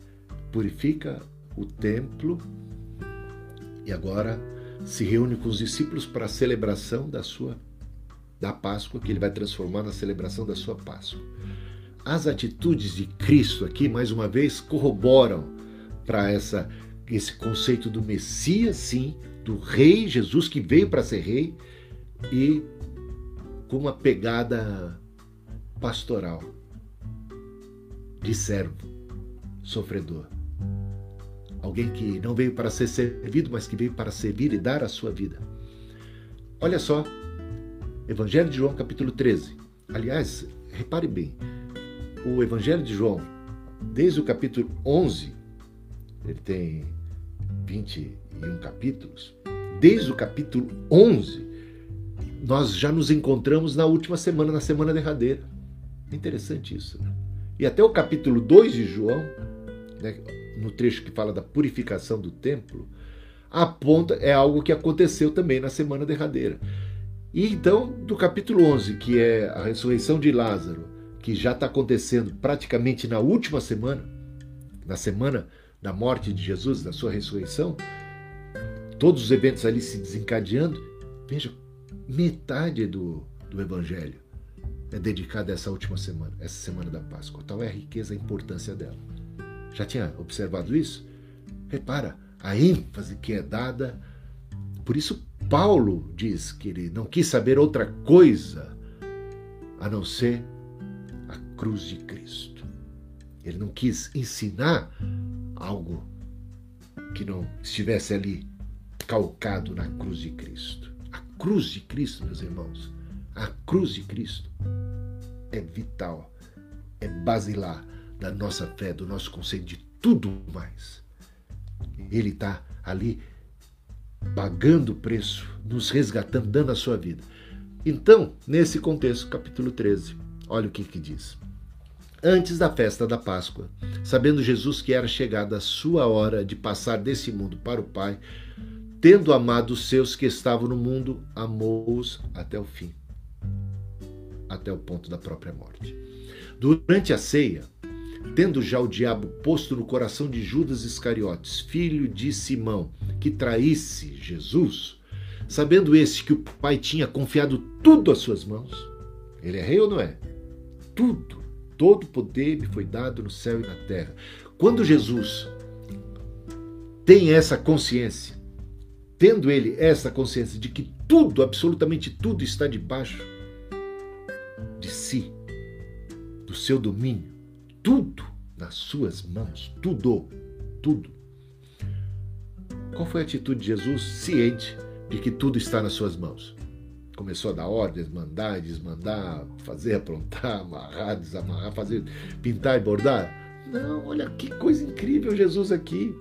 Purifica o templo e agora se reúne com os discípulos para a celebração da sua da Páscoa, que ele vai transformar na celebração da sua Páscoa. As atitudes de Cristo aqui, mais uma vez, corroboram para essa esse conceito do Messias, sim, do rei Jesus que veio para ser rei e com uma pegada pastoral de servo, sofredor. Alguém que não veio para ser servido, mas que veio para servir e dar a sua vida. Olha só, Evangelho de João, capítulo 13. Aliás, repare bem, o Evangelho de João, desde o capítulo 11, ele tem 21 capítulos, desde o capítulo 11, nós já nos encontramos na última semana, na semana derradeira. Interessante isso. Né? E até o capítulo 2 de João, né, no trecho que fala da purificação do templo, aponta, é algo que aconteceu também na semana derradeira. E então, do capítulo 11, que é a ressurreição de Lázaro, que já está acontecendo praticamente na última semana, na semana da morte de Jesus, da sua ressurreição, todos os eventos ali se desencadeando, veja, metade do, do Evangelho é dedicada a essa última semana, essa semana da Páscoa. Tal é a riqueza, a importância dela. Já tinha observado isso? Repara a ênfase que é dada. Por isso, Paulo diz que ele não quis saber outra coisa a não ser a cruz de Cristo. Ele não quis ensinar algo que não estivesse ali calcado na cruz de Cristo. A cruz de Cristo, meus irmãos, a cruz de Cristo é vital, é basilar da nossa fé, do nosso conceito de tudo mais. Ele está ali pagando o preço, nos resgatando, dando a sua vida. Então, nesse contexto, capítulo 13, olha o que, que diz. Antes da festa da Páscoa, sabendo Jesus que era chegada a sua hora de passar desse mundo para o Pai, tendo amado os seus que estavam no mundo, amou-os até o fim, até o ponto da própria morte. Durante a ceia, tendo já o diabo posto no coração de Judas Iscariotes, filho de Simão, que traísse Jesus, sabendo esse que o pai tinha confiado tudo às suas mãos, ele é rei ou não é? Tudo, todo poder me foi dado no céu e na terra. Quando Jesus tem essa consciência, tendo ele essa consciência de que tudo, absolutamente tudo está debaixo do seu domínio, tudo nas suas mãos, tudo, tudo. Qual foi a atitude de Jesus ciente de que tudo está nas suas mãos? Começou a dar ordens, mandar, desmandar, fazer, aprontar, amarrar, desamarrar, fazer, pintar e bordar? Não, olha que coisa incrível Jesus aqui.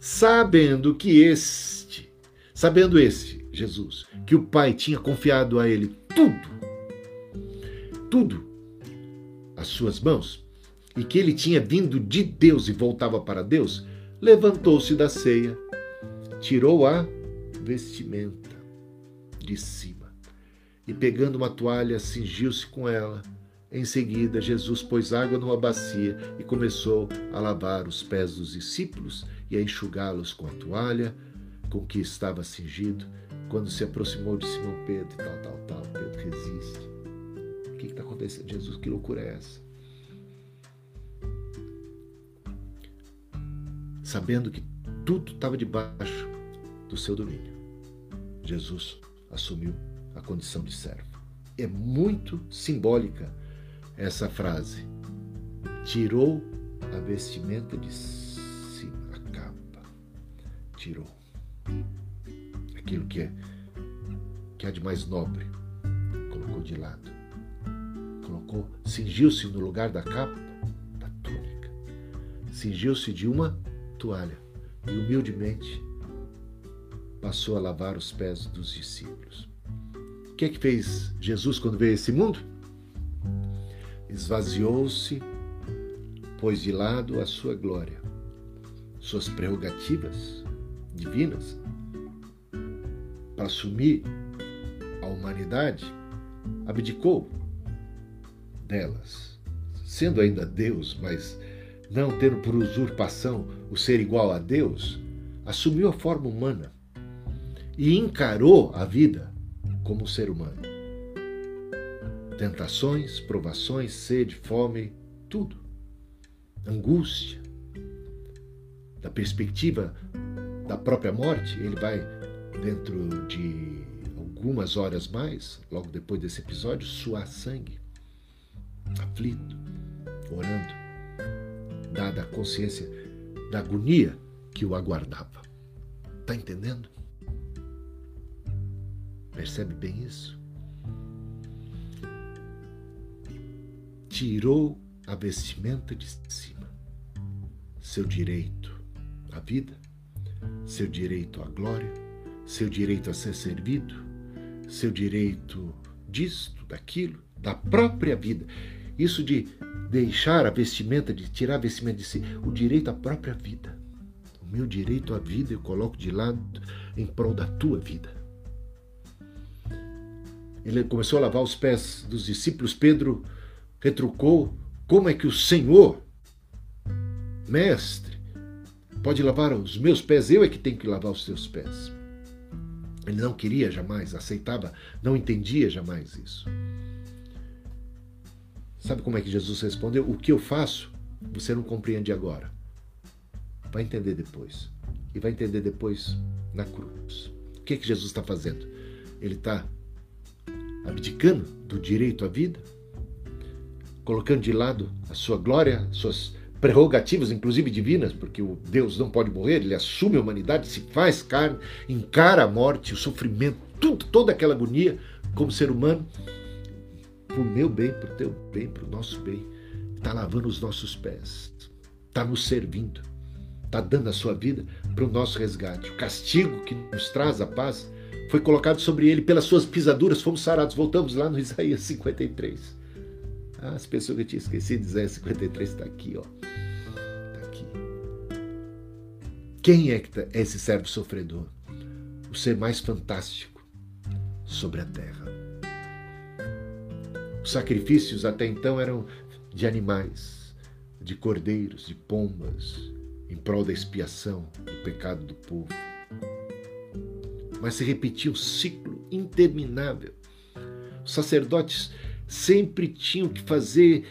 Sabendo que este, sabendo este, Jesus, que o Pai tinha confiado a ele tudo, tudo, as suas mãos, e que ele tinha vindo de Deus e voltava para Deus, levantou-se da ceia, tirou a vestimenta de cima e, pegando uma toalha, cingiu-se com ela. Em seguida, Jesus pôs água numa bacia e começou a lavar os pés dos discípulos e a enxugá-los com a toalha com que estava cingido. Quando se aproximou de Simão Pedro, tal, tal, tal, Pedro resiste. Que está acontecendo? Jesus, que loucura é essa? sabendo que tudo estava debaixo do seu domínio. Jesus assumiu a condição de servo. É muito simbólica essa frase. Tirou a vestimenta de cima, a capa. Tirou. Aquilo que é que há de mais nobre. Colocou de lado. Colocou, cingiu-se no lugar da capa, da túnica. Cingiu-se de uma toalha e humildemente passou a lavar os pés dos discípulos. O que é que fez Jesus quando veio a esse mundo? Esvaziou-se, pôs de lado a sua glória, suas prerrogativas divinas, para assumir a humanidade, abdicou delas, sendo ainda Deus, mas não tendo por usurpação o ser igual a Deus, assumiu a forma humana e encarou a vida como ser humano. Tentações, provações, sede, fome, tudo. Angústia. Da perspectiva da própria morte, ele vai, dentro de algumas horas mais, logo depois desse episódio, suar sangue, aflito, orando dada a consciência da agonia que o aguardava. Está entendendo? Percebe bem isso? Tirou a vestimenta de cima, seu direito à vida, seu direito à glória, seu direito a ser servido, seu direito disto, daquilo, da própria vida. Isso de deixar a vestimenta, de tirar a vestimenta de si, o direito à própria vida. O meu direito à vida eu coloco de lado em prol da tua vida. Ele começou a lavar os pés dos discípulos. Pedro retrucou: Como é que o Senhor, mestre, pode lavar os meus pés? Eu é que tenho que lavar os teus pés. Ele não queria jamais, aceitava, não entendia jamais isso. Sabe como é que Jesus respondeu? O que eu faço, você não compreende agora. Vai entender depois. E vai entender depois na cruz. O que, é que Jesus está fazendo? Ele está abdicando do direito à vida, colocando de lado a sua glória, suas prerrogativas, inclusive divinas, porque o Deus não pode morrer, ele assume a humanidade, se faz carne, encara a morte, o sofrimento, tudo, toda aquela agonia como ser humano, por meu bem, por teu bem, para o nosso bem. Está lavando os nossos pés, está nos servindo, está dando a sua vida para o nosso resgate. O castigo que nos traz a paz foi colocado sobre ele, pelas suas pisaduras fomos sarados. Voltamos lá no Isaías 53. Ah, as pessoas que eu tinha esquecido, Isaías 53 está aqui, ó. Está aqui. Quem é que tá, é esse servo sofredor? O ser mais fantástico sobre a terra. Os sacrifícios até então eram de animais, de cordeiros, de pombas, em prol da expiação do pecado do povo. Mas se repetia um ciclo interminável. Os sacerdotes sempre tinham que fazer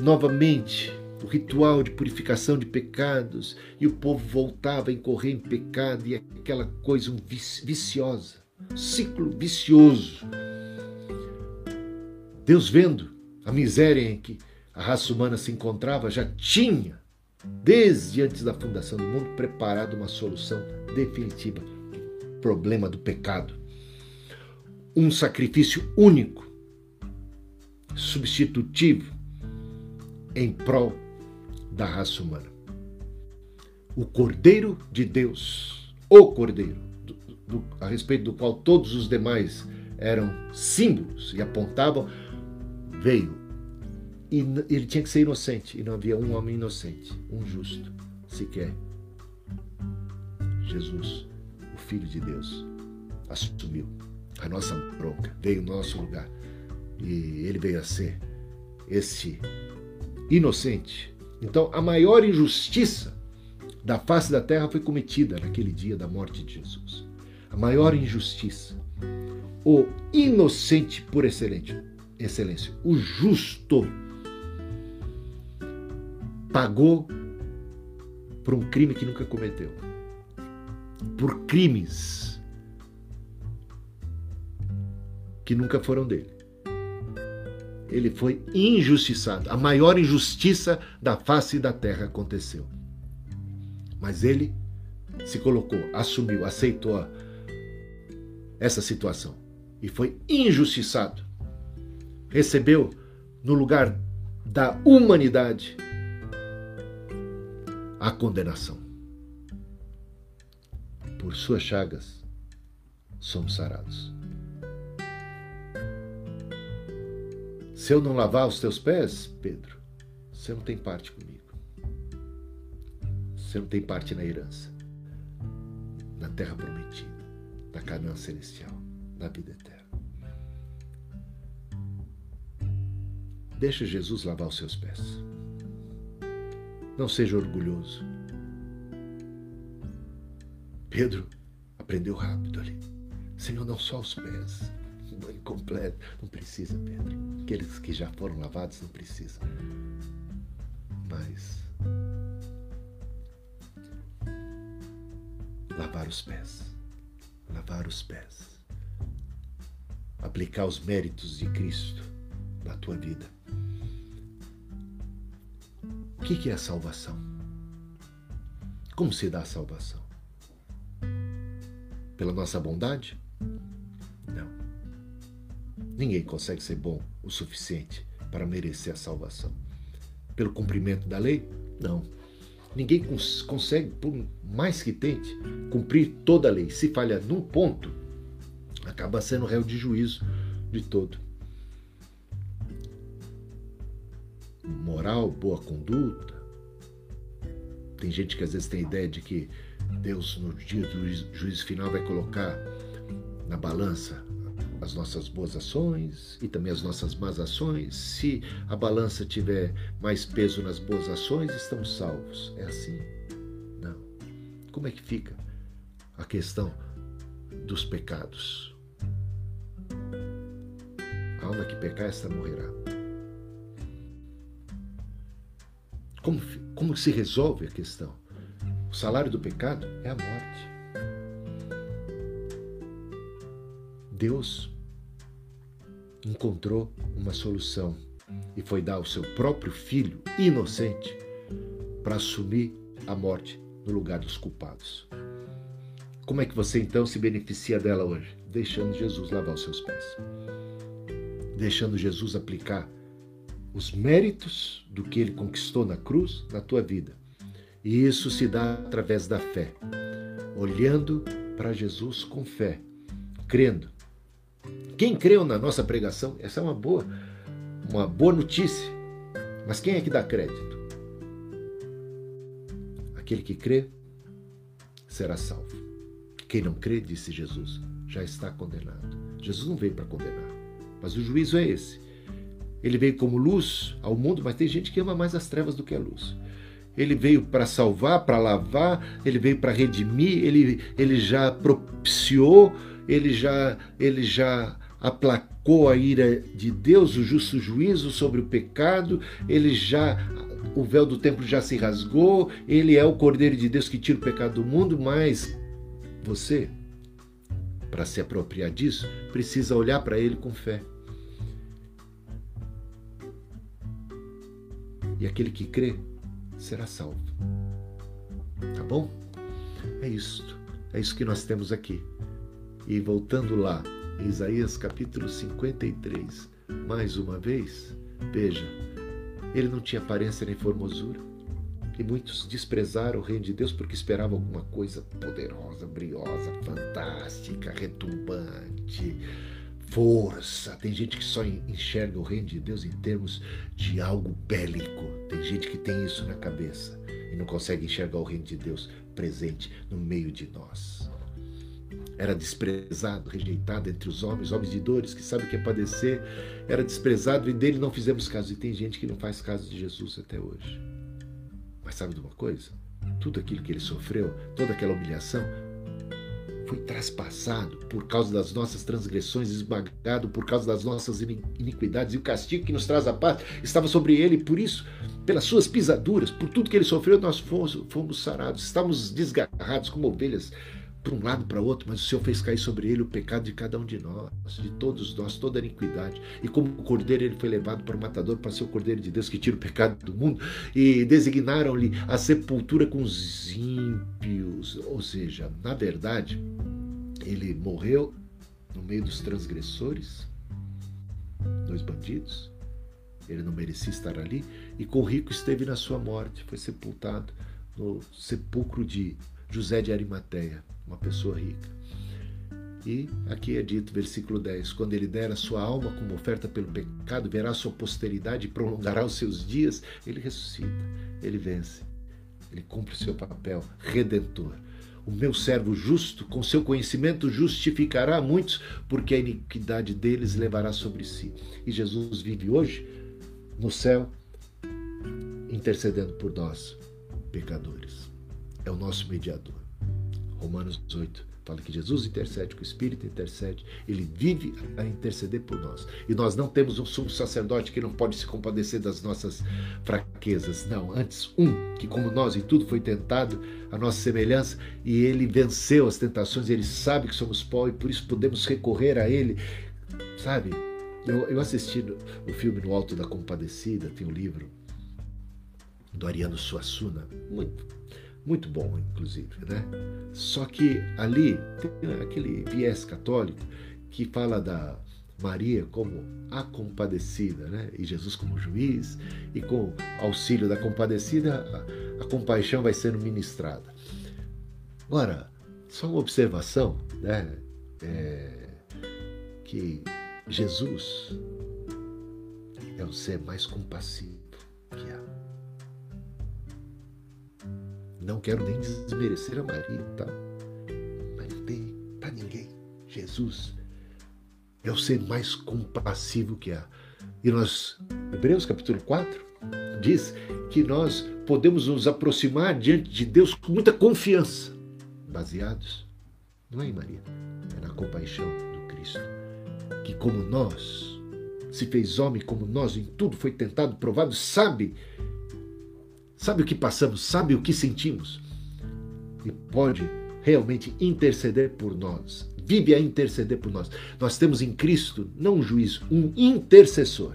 novamente o ritual de purificação de pecados e o povo voltava a incorrer em pecado e aquela coisa viciosa, ciclo vicioso. Deus vendo a miséria em que a raça humana se encontrava já tinha, desde antes da fundação do mundo, preparado uma solução definitiva do problema do pecado. Um sacrifício único substitutivo em prol da raça humana. O Cordeiro de Deus, o Cordeiro, do, do, a respeito do qual todos os demais eram símbolos e apontavam, veio. E ele tinha que ser inocente, e não havia um homem inocente, um justo, sequer. Jesus, o Filho de Deus, assumiu a nossa bronca, veio no nosso lugar e ele veio a ser esse inocente. Então, a maior injustiça da face da terra foi cometida naquele dia da morte de Jesus. A maior injustiça. O inocente por excelente, excelência, o justo, pagou por um crime que nunca cometeu. Por crimes que nunca foram dele ele foi injustiçado. A maior injustiça da face da terra aconteceu. Mas ele se colocou, assumiu, aceitou essa situação e foi injustiçado. Recebeu no lugar da humanidade a condenação. Por suas chagas somos sarados. Se eu não lavar os teus pés, Pedro, você não tem parte comigo. Você não tem parte na herança, na terra prometida, na Canaã celestial, na vida eterna. Deixa Jesus lavar os seus pés. Não seja orgulhoso. Pedro aprendeu rápido ali. Senhor, não só os pés, banho completo. Não precisa, Pedro. Aqueles que já foram lavados não precisam. Mas lavar os pés. Lavar os pés. Aplicar os méritos de Cristo na tua vida. O que é a salvação? Como se dá a salvação? Pela nossa bondade? Ninguém consegue ser bom o suficiente para merecer a salvação. Pelo cumprimento da lei? Não. Ninguém cons consegue, por mais que tente, cumprir toda a lei. Se falha num ponto, acaba sendo réu de juízo de todo. Moral, boa conduta. Tem gente que às vezes tem a ideia de que Deus, no dia do juízo final, vai colocar na balança as nossas boas ações e também as nossas más ações. Se a balança tiver mais peso nas boas ações, estamos salvos. É assim? Não. Como é que fica a questão dos pecados? A alma que pecar, esta morrerá. Como, como se resolve a questão? O salário do pecado é a morte. Deus encontrou uma solução e foi dar o seu próprio filho inocente para assumir a morte no lugar dos culpados. Como é que você então se beneficia dela hoje? Deixando Jesus lavar os seus pés. Deixando Jesus aplicar os méritos do que ele conquistou na cruz na tua vida. E isso se dá através da fé. Olhando para Jesus com fé, crendo. Quem creu na nossa pregação, essa é uma boa, uma boa notícia. Mas quem é que dá crédito? Aquele que crê será salvo. Quem não crê, disse Jesus, já está condenado. Jesus não veio para condenar, mas o juízo é esse. Ele veio como luz ao mundo, mas tem gente que ama mais as trevas do que a luz. Ele veio para salvar, para lavar, ele veio para redimir, ele, ele já propiciou, ele já, ele já aplacou a ira de Deus, o justo juízo sobre o pecado, ele já o véu do templo já se rasgou, ele é o Cordeiro de Deus que tira o pecado do mundo, mas você, para se apropriar disso, precisa olhar para ele com fé. E aquele que crê será salvo. Tá bom? É isso. É isso que nós temos aqui. E voltando lá, Isaías capítulo 53, mais uma vez, veja, ele não tinha aparência nem formosura. E muitos desprezaram o reino de Deus porque esperavam alguma coisa poderosa, briosa, fantástica, retumbante, força. Tem gente que só enxerga o reino de Deus em termos de algo bélico. Tem gente que tem isso na cabeça e não consegue enxergar o reino de Deus presente no meio de nós era desprezado, rejeitado entre os homens, homens de dores, que sabe o que é padecer, era desprezado e dele não fizemos caso. E tem gente que não faz caso de Jesus até hoje. Mas sabe de uma coisa? Tudo aquilo que ele sofreu, toda aquela humilhação, foi traspassado por causa das nossas transgressões, esmagado por causa das nossas iniquidades, e o castigo que nos traz a paz estava sobre ele, por isso, pelas suas pisaduras, por tudo que ele sofreu, nós fomos, fomos sarados, estávamos desgarrados como ovelhas para um lado para outro, mas o Senhor fez cair sobre ele o pecado de cada um de nós, de todos nós, toda a iniquidade. E como cordeiro, ele foi levado para o matador, para ser o cordeiro de Deus que tira o pecado do mundo. E designaram-lhe a sepultura com os ímpios. Ou seja, na verdade, ele morreu no meio dos transgressores, dois bandidos. Ele não merecia estar ali. E com o rico esteve na sua morte, foi sepultado no sepulcro de José de Arimateia uma pessoa rica. E aqui é dito, versículo 10: quando ele der a sua alma como oferta pelo pecado, verá sua posteridade e prolongará os seus dias, ele ressuscita, ele vence, ele cumpre o seu papel redentor. O meu servo justo, com seu conhecimento, justificará muitos, porque a iniquidade deles levará sobre si. E Jesus vive hoje no céu, intercedendo por nós, pecadores. É o nosso mediador. Romanos 8 fala que Jesus intercede, que o Espírito intercede, ele vive a interceder por nós. E nós não temos um sumo sacerdote que não pode se compadecer das nossas fraquezas. Não, antes um que, como nós em tudo, foi tentado a nossa semelhança e ele venceu as tentações, ele sabe que somos pó e por isso podemos recorrer a ele. Sabe, eu, eu assisti o filme No Alto da Compadecida, tem um livro do Ariano Suassuna, muito muito bom, inclusive, né? Só que ali tem aquele viés católico que fala da Maria como a compadecida, né? E Jesus como juiz, e com auxílio da compadecida, a, a compaixão vai sendo ministrada. Agora, só uma observação, né? É, que Jesus é o ser mais compassivo Não quero nem desmerecer a Maria, tá? Mas não tem para ninguém. Jesus é o ser mais compassivo que há. E nós, Hebreus capítulo 4, diz que nós podemos nos aproximar diante de Deus com muita confiança, baseados, não é em Maria, é na compaixão do Cristo, que como nós, se fez homem como nós, em tudo foi tentado, provado, sabe sabe o que passamos, sabe o que sentimos e pode realmente interceder por nós vive a interceder por nós. Nós temos em Cristo, não um juiz, um intercessor.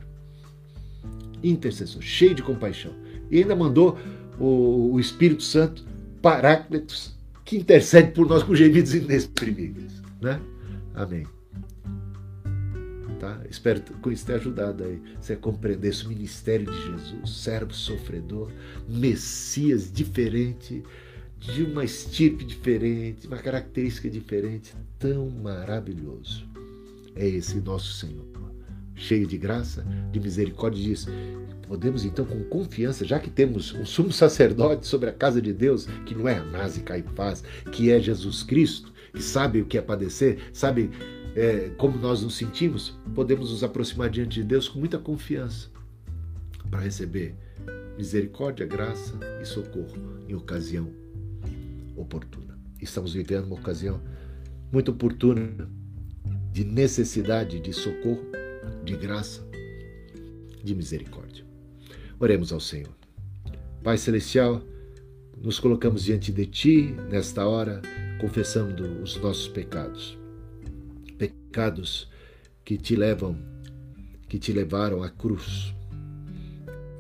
Intercessor, cheio de compaixão. E ainda mandou o, o Espírito Santo, Paráclitos, que intercede por nós com gemidos inexprimíveis. Né? Amém. Tá? Espero com isso ter ajudado aí você compreender esse ministério de Jesus, servo sofredor, Messias diferente, de uma estirpe diferente, uma característica diferente, tão maravilhoso. É esse nosso Senhor, cheio de graça, de misericórdia, diz: podemos então com confiança, já que temos um sumo sacerdote sobre a casa de Deus, que não é Anás e Caifás, que é Jesus Cristo, que sabe o que é padecer, sabe é, como nós nos sentimos, podemos nos aproximar diante de Deus com muita confiança para receber misericórdia, graça e socorro em ocasião oportuna. Estamos vivendo uma ocasião muito oportuna de necessidade de socorro, de graça, de misericórdia. Oremos ao Senhor. Pai Celestial, nos colocamos diante de Ti nesta hora, confessando os nossos pecados pecados que te levam, que te levaram à cruz.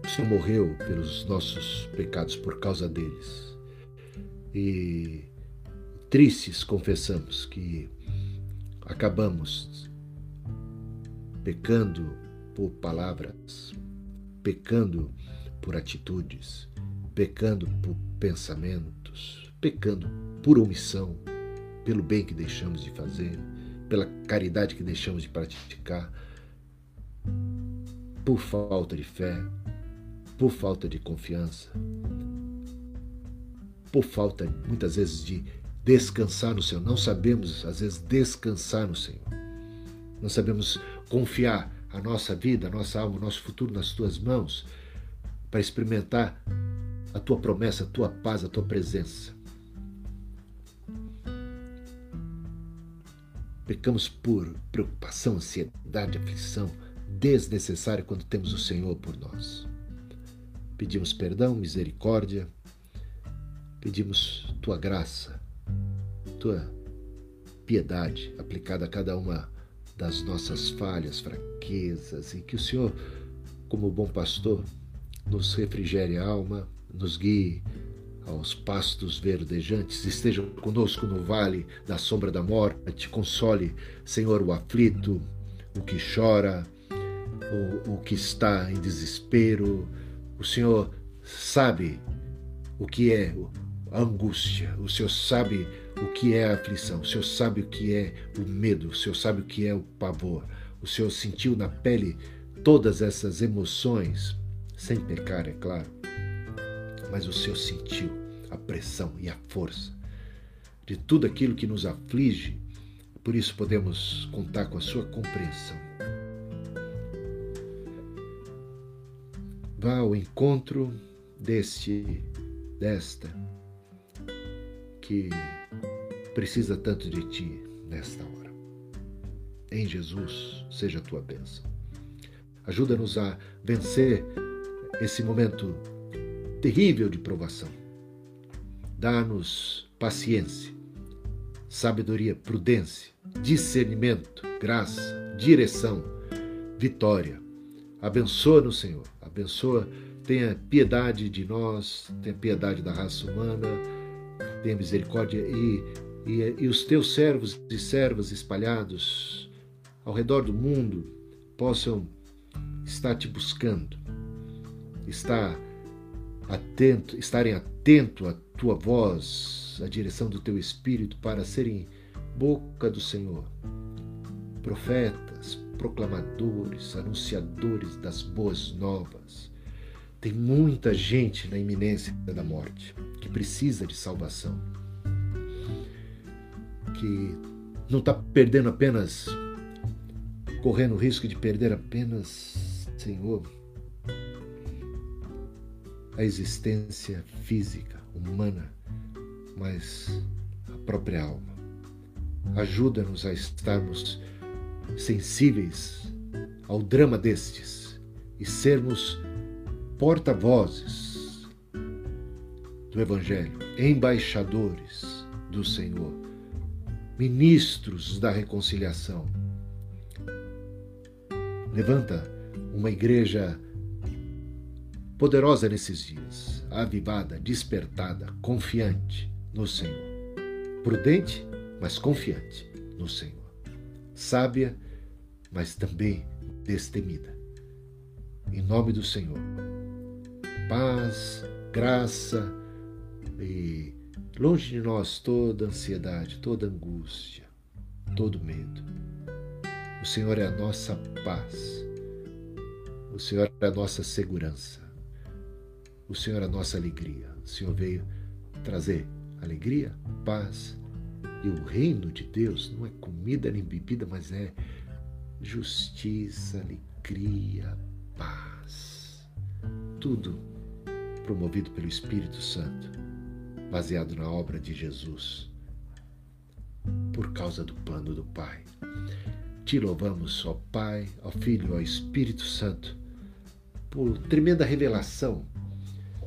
O Senhor morreu pelos nossos pecados por causa deles. E tristes confessamos que acabamos pecando por palavras, pecando por atitudes, pecando por pensamentos, pecando por omissão, pelo bem que deixamos de fazer pela caridade que deixamos de praticar, por falta de fé, por falta de confiança, por falta muitas vezes de descansar no Senhor. Não sabemos, às vezes, descansar no Senhor. Não sabemos confiar a nossa vida, a nossa alma, o nosso futuro nas tuas mãos para experimentar a tua promessa, a tua paz, a tua presença. Pecamos por preocupação, ansiedade, aflição desnecessária quando temos o Senhor por nós. Pedimos perdão, misericórdia, pedimos tua graça, tua piedade aplicada a cada uma das nossas falhas, fraquezas e que o Senhor, como bom pastor, nos refrigere a alma, nos guie aos pastos verdejantes, esteja conosco no vale da sombra da morte, console, Senhor, o aflito, o que chora, o, o que está em desespero. O Senhor sabe o que é a angústia, o Senhor sabe o que é a aflição, o Senhor sabe o que é o medo, o Senhor sabe o que é o pavor. O Senhor sentiu na pele todas essas emoções, sem pecar, é claro mas o Senhor sentiu a pressão e a força de tudo aquilo que nos aflige, por isso podemos contar com a sua compreensão. Vá ao encontro deste, desta, que precisa tanto de ti nesta hora. Em Jesus, seja a tua bênção. Ajuda-nos a vencer esse momento terrível de provação. Dá-nos paciência, sabedoria, prudência, discernimento, graça, direção, vitória. Abençoa-nos, Senhor. Abençoa, tenha piedade de nós, tenha piedade da raça humana, tenha misericórdia e, e, e os teus servos e servas espalhados ao redor do mundo possam estar te buscando, estar atento, estarem atento à tua voz, à direção do teu espírito para serem boca do Senhor, profetas, proclamadores, anunciadores das boas novas. Tem muita gente na iminência da morte que precisa de salvação, que não está perdendo apenas, correndo o risco de perder apenas, Senhor, a existência física, humana, mas a própria alma. Ajuda-nos a estarmos sensíveis ao drama destes e sermos porta-vozes do Evangelho, embaixadores do Senhor, ministros da reconciliação. Levanta uma igreja poderosa nesses dias, avivada, despertada, confiante no Senhor. Prudente, mas confiante no Senhor. Sábia, mas também destemida. Em nome do Senhor. Paz, graça e longe de nós toda ansiedade, toda angústia, todo medo. O Senhor é a nossa paz. O Senhor é a nossa segurança. O Senhor é a nossa alegria. O Senhor veio trazer alegria, paz. E o reino de Deus não é comida nem bebida, mas é justiça, alegria, paz. Tudo promovido pelo Espírito Santo, baseado na obra de Jesus, por causa do plano do Pai. Te louvamos, ó Pai, ó Filho, ó Espírito Santo, por tremenda revelação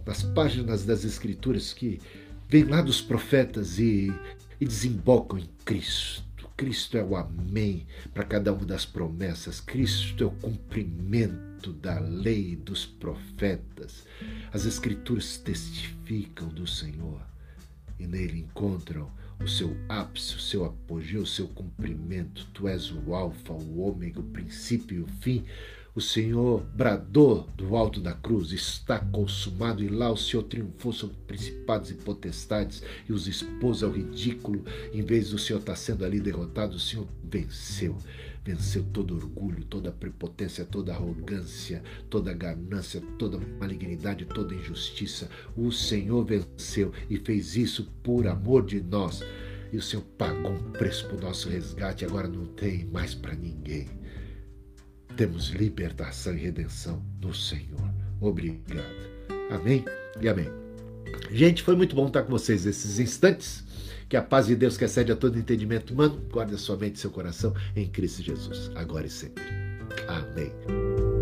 nas páginas das Escrituras que vem lá dos profetas e, e desembocam em Cristo. Cristo é o Amém para cada uma das promessas. Cristo é o cumprimento da lei dos profetas. As Escrituras testificam do Senhor e nele encontram o seu ápice, o seu apogeu, o seu cumprimento. Tu és o Alfa, o Ômega, o princípio e o fim, o Senhor bradou do alto da cruz: está consumado, e lá o Senhor triunfou sobre principados e potestades e os expôs ao ridículo. Em vez do Senhor estar sendo ali derrotado, o Senhor venceu. Venceu todo orgulho, toda prepotência, toda arrogância, toda ganância, toda malignidade, toda injustiça. O Senhor venceu e fez isso por amor de nós. E o Senhor pagou um preço para o nosso resgate, agora não tem mais para ninguém temos libertação e redenção no Senhor. Obrigado. Amém e amém. Gente, foi muito bom estar com vocês nesses instantes. Que a paz de Deus, que excede a todo entendimento humano, guarde a sua mente e seu coração em Cristo Jesus, agora e sempre. Amém.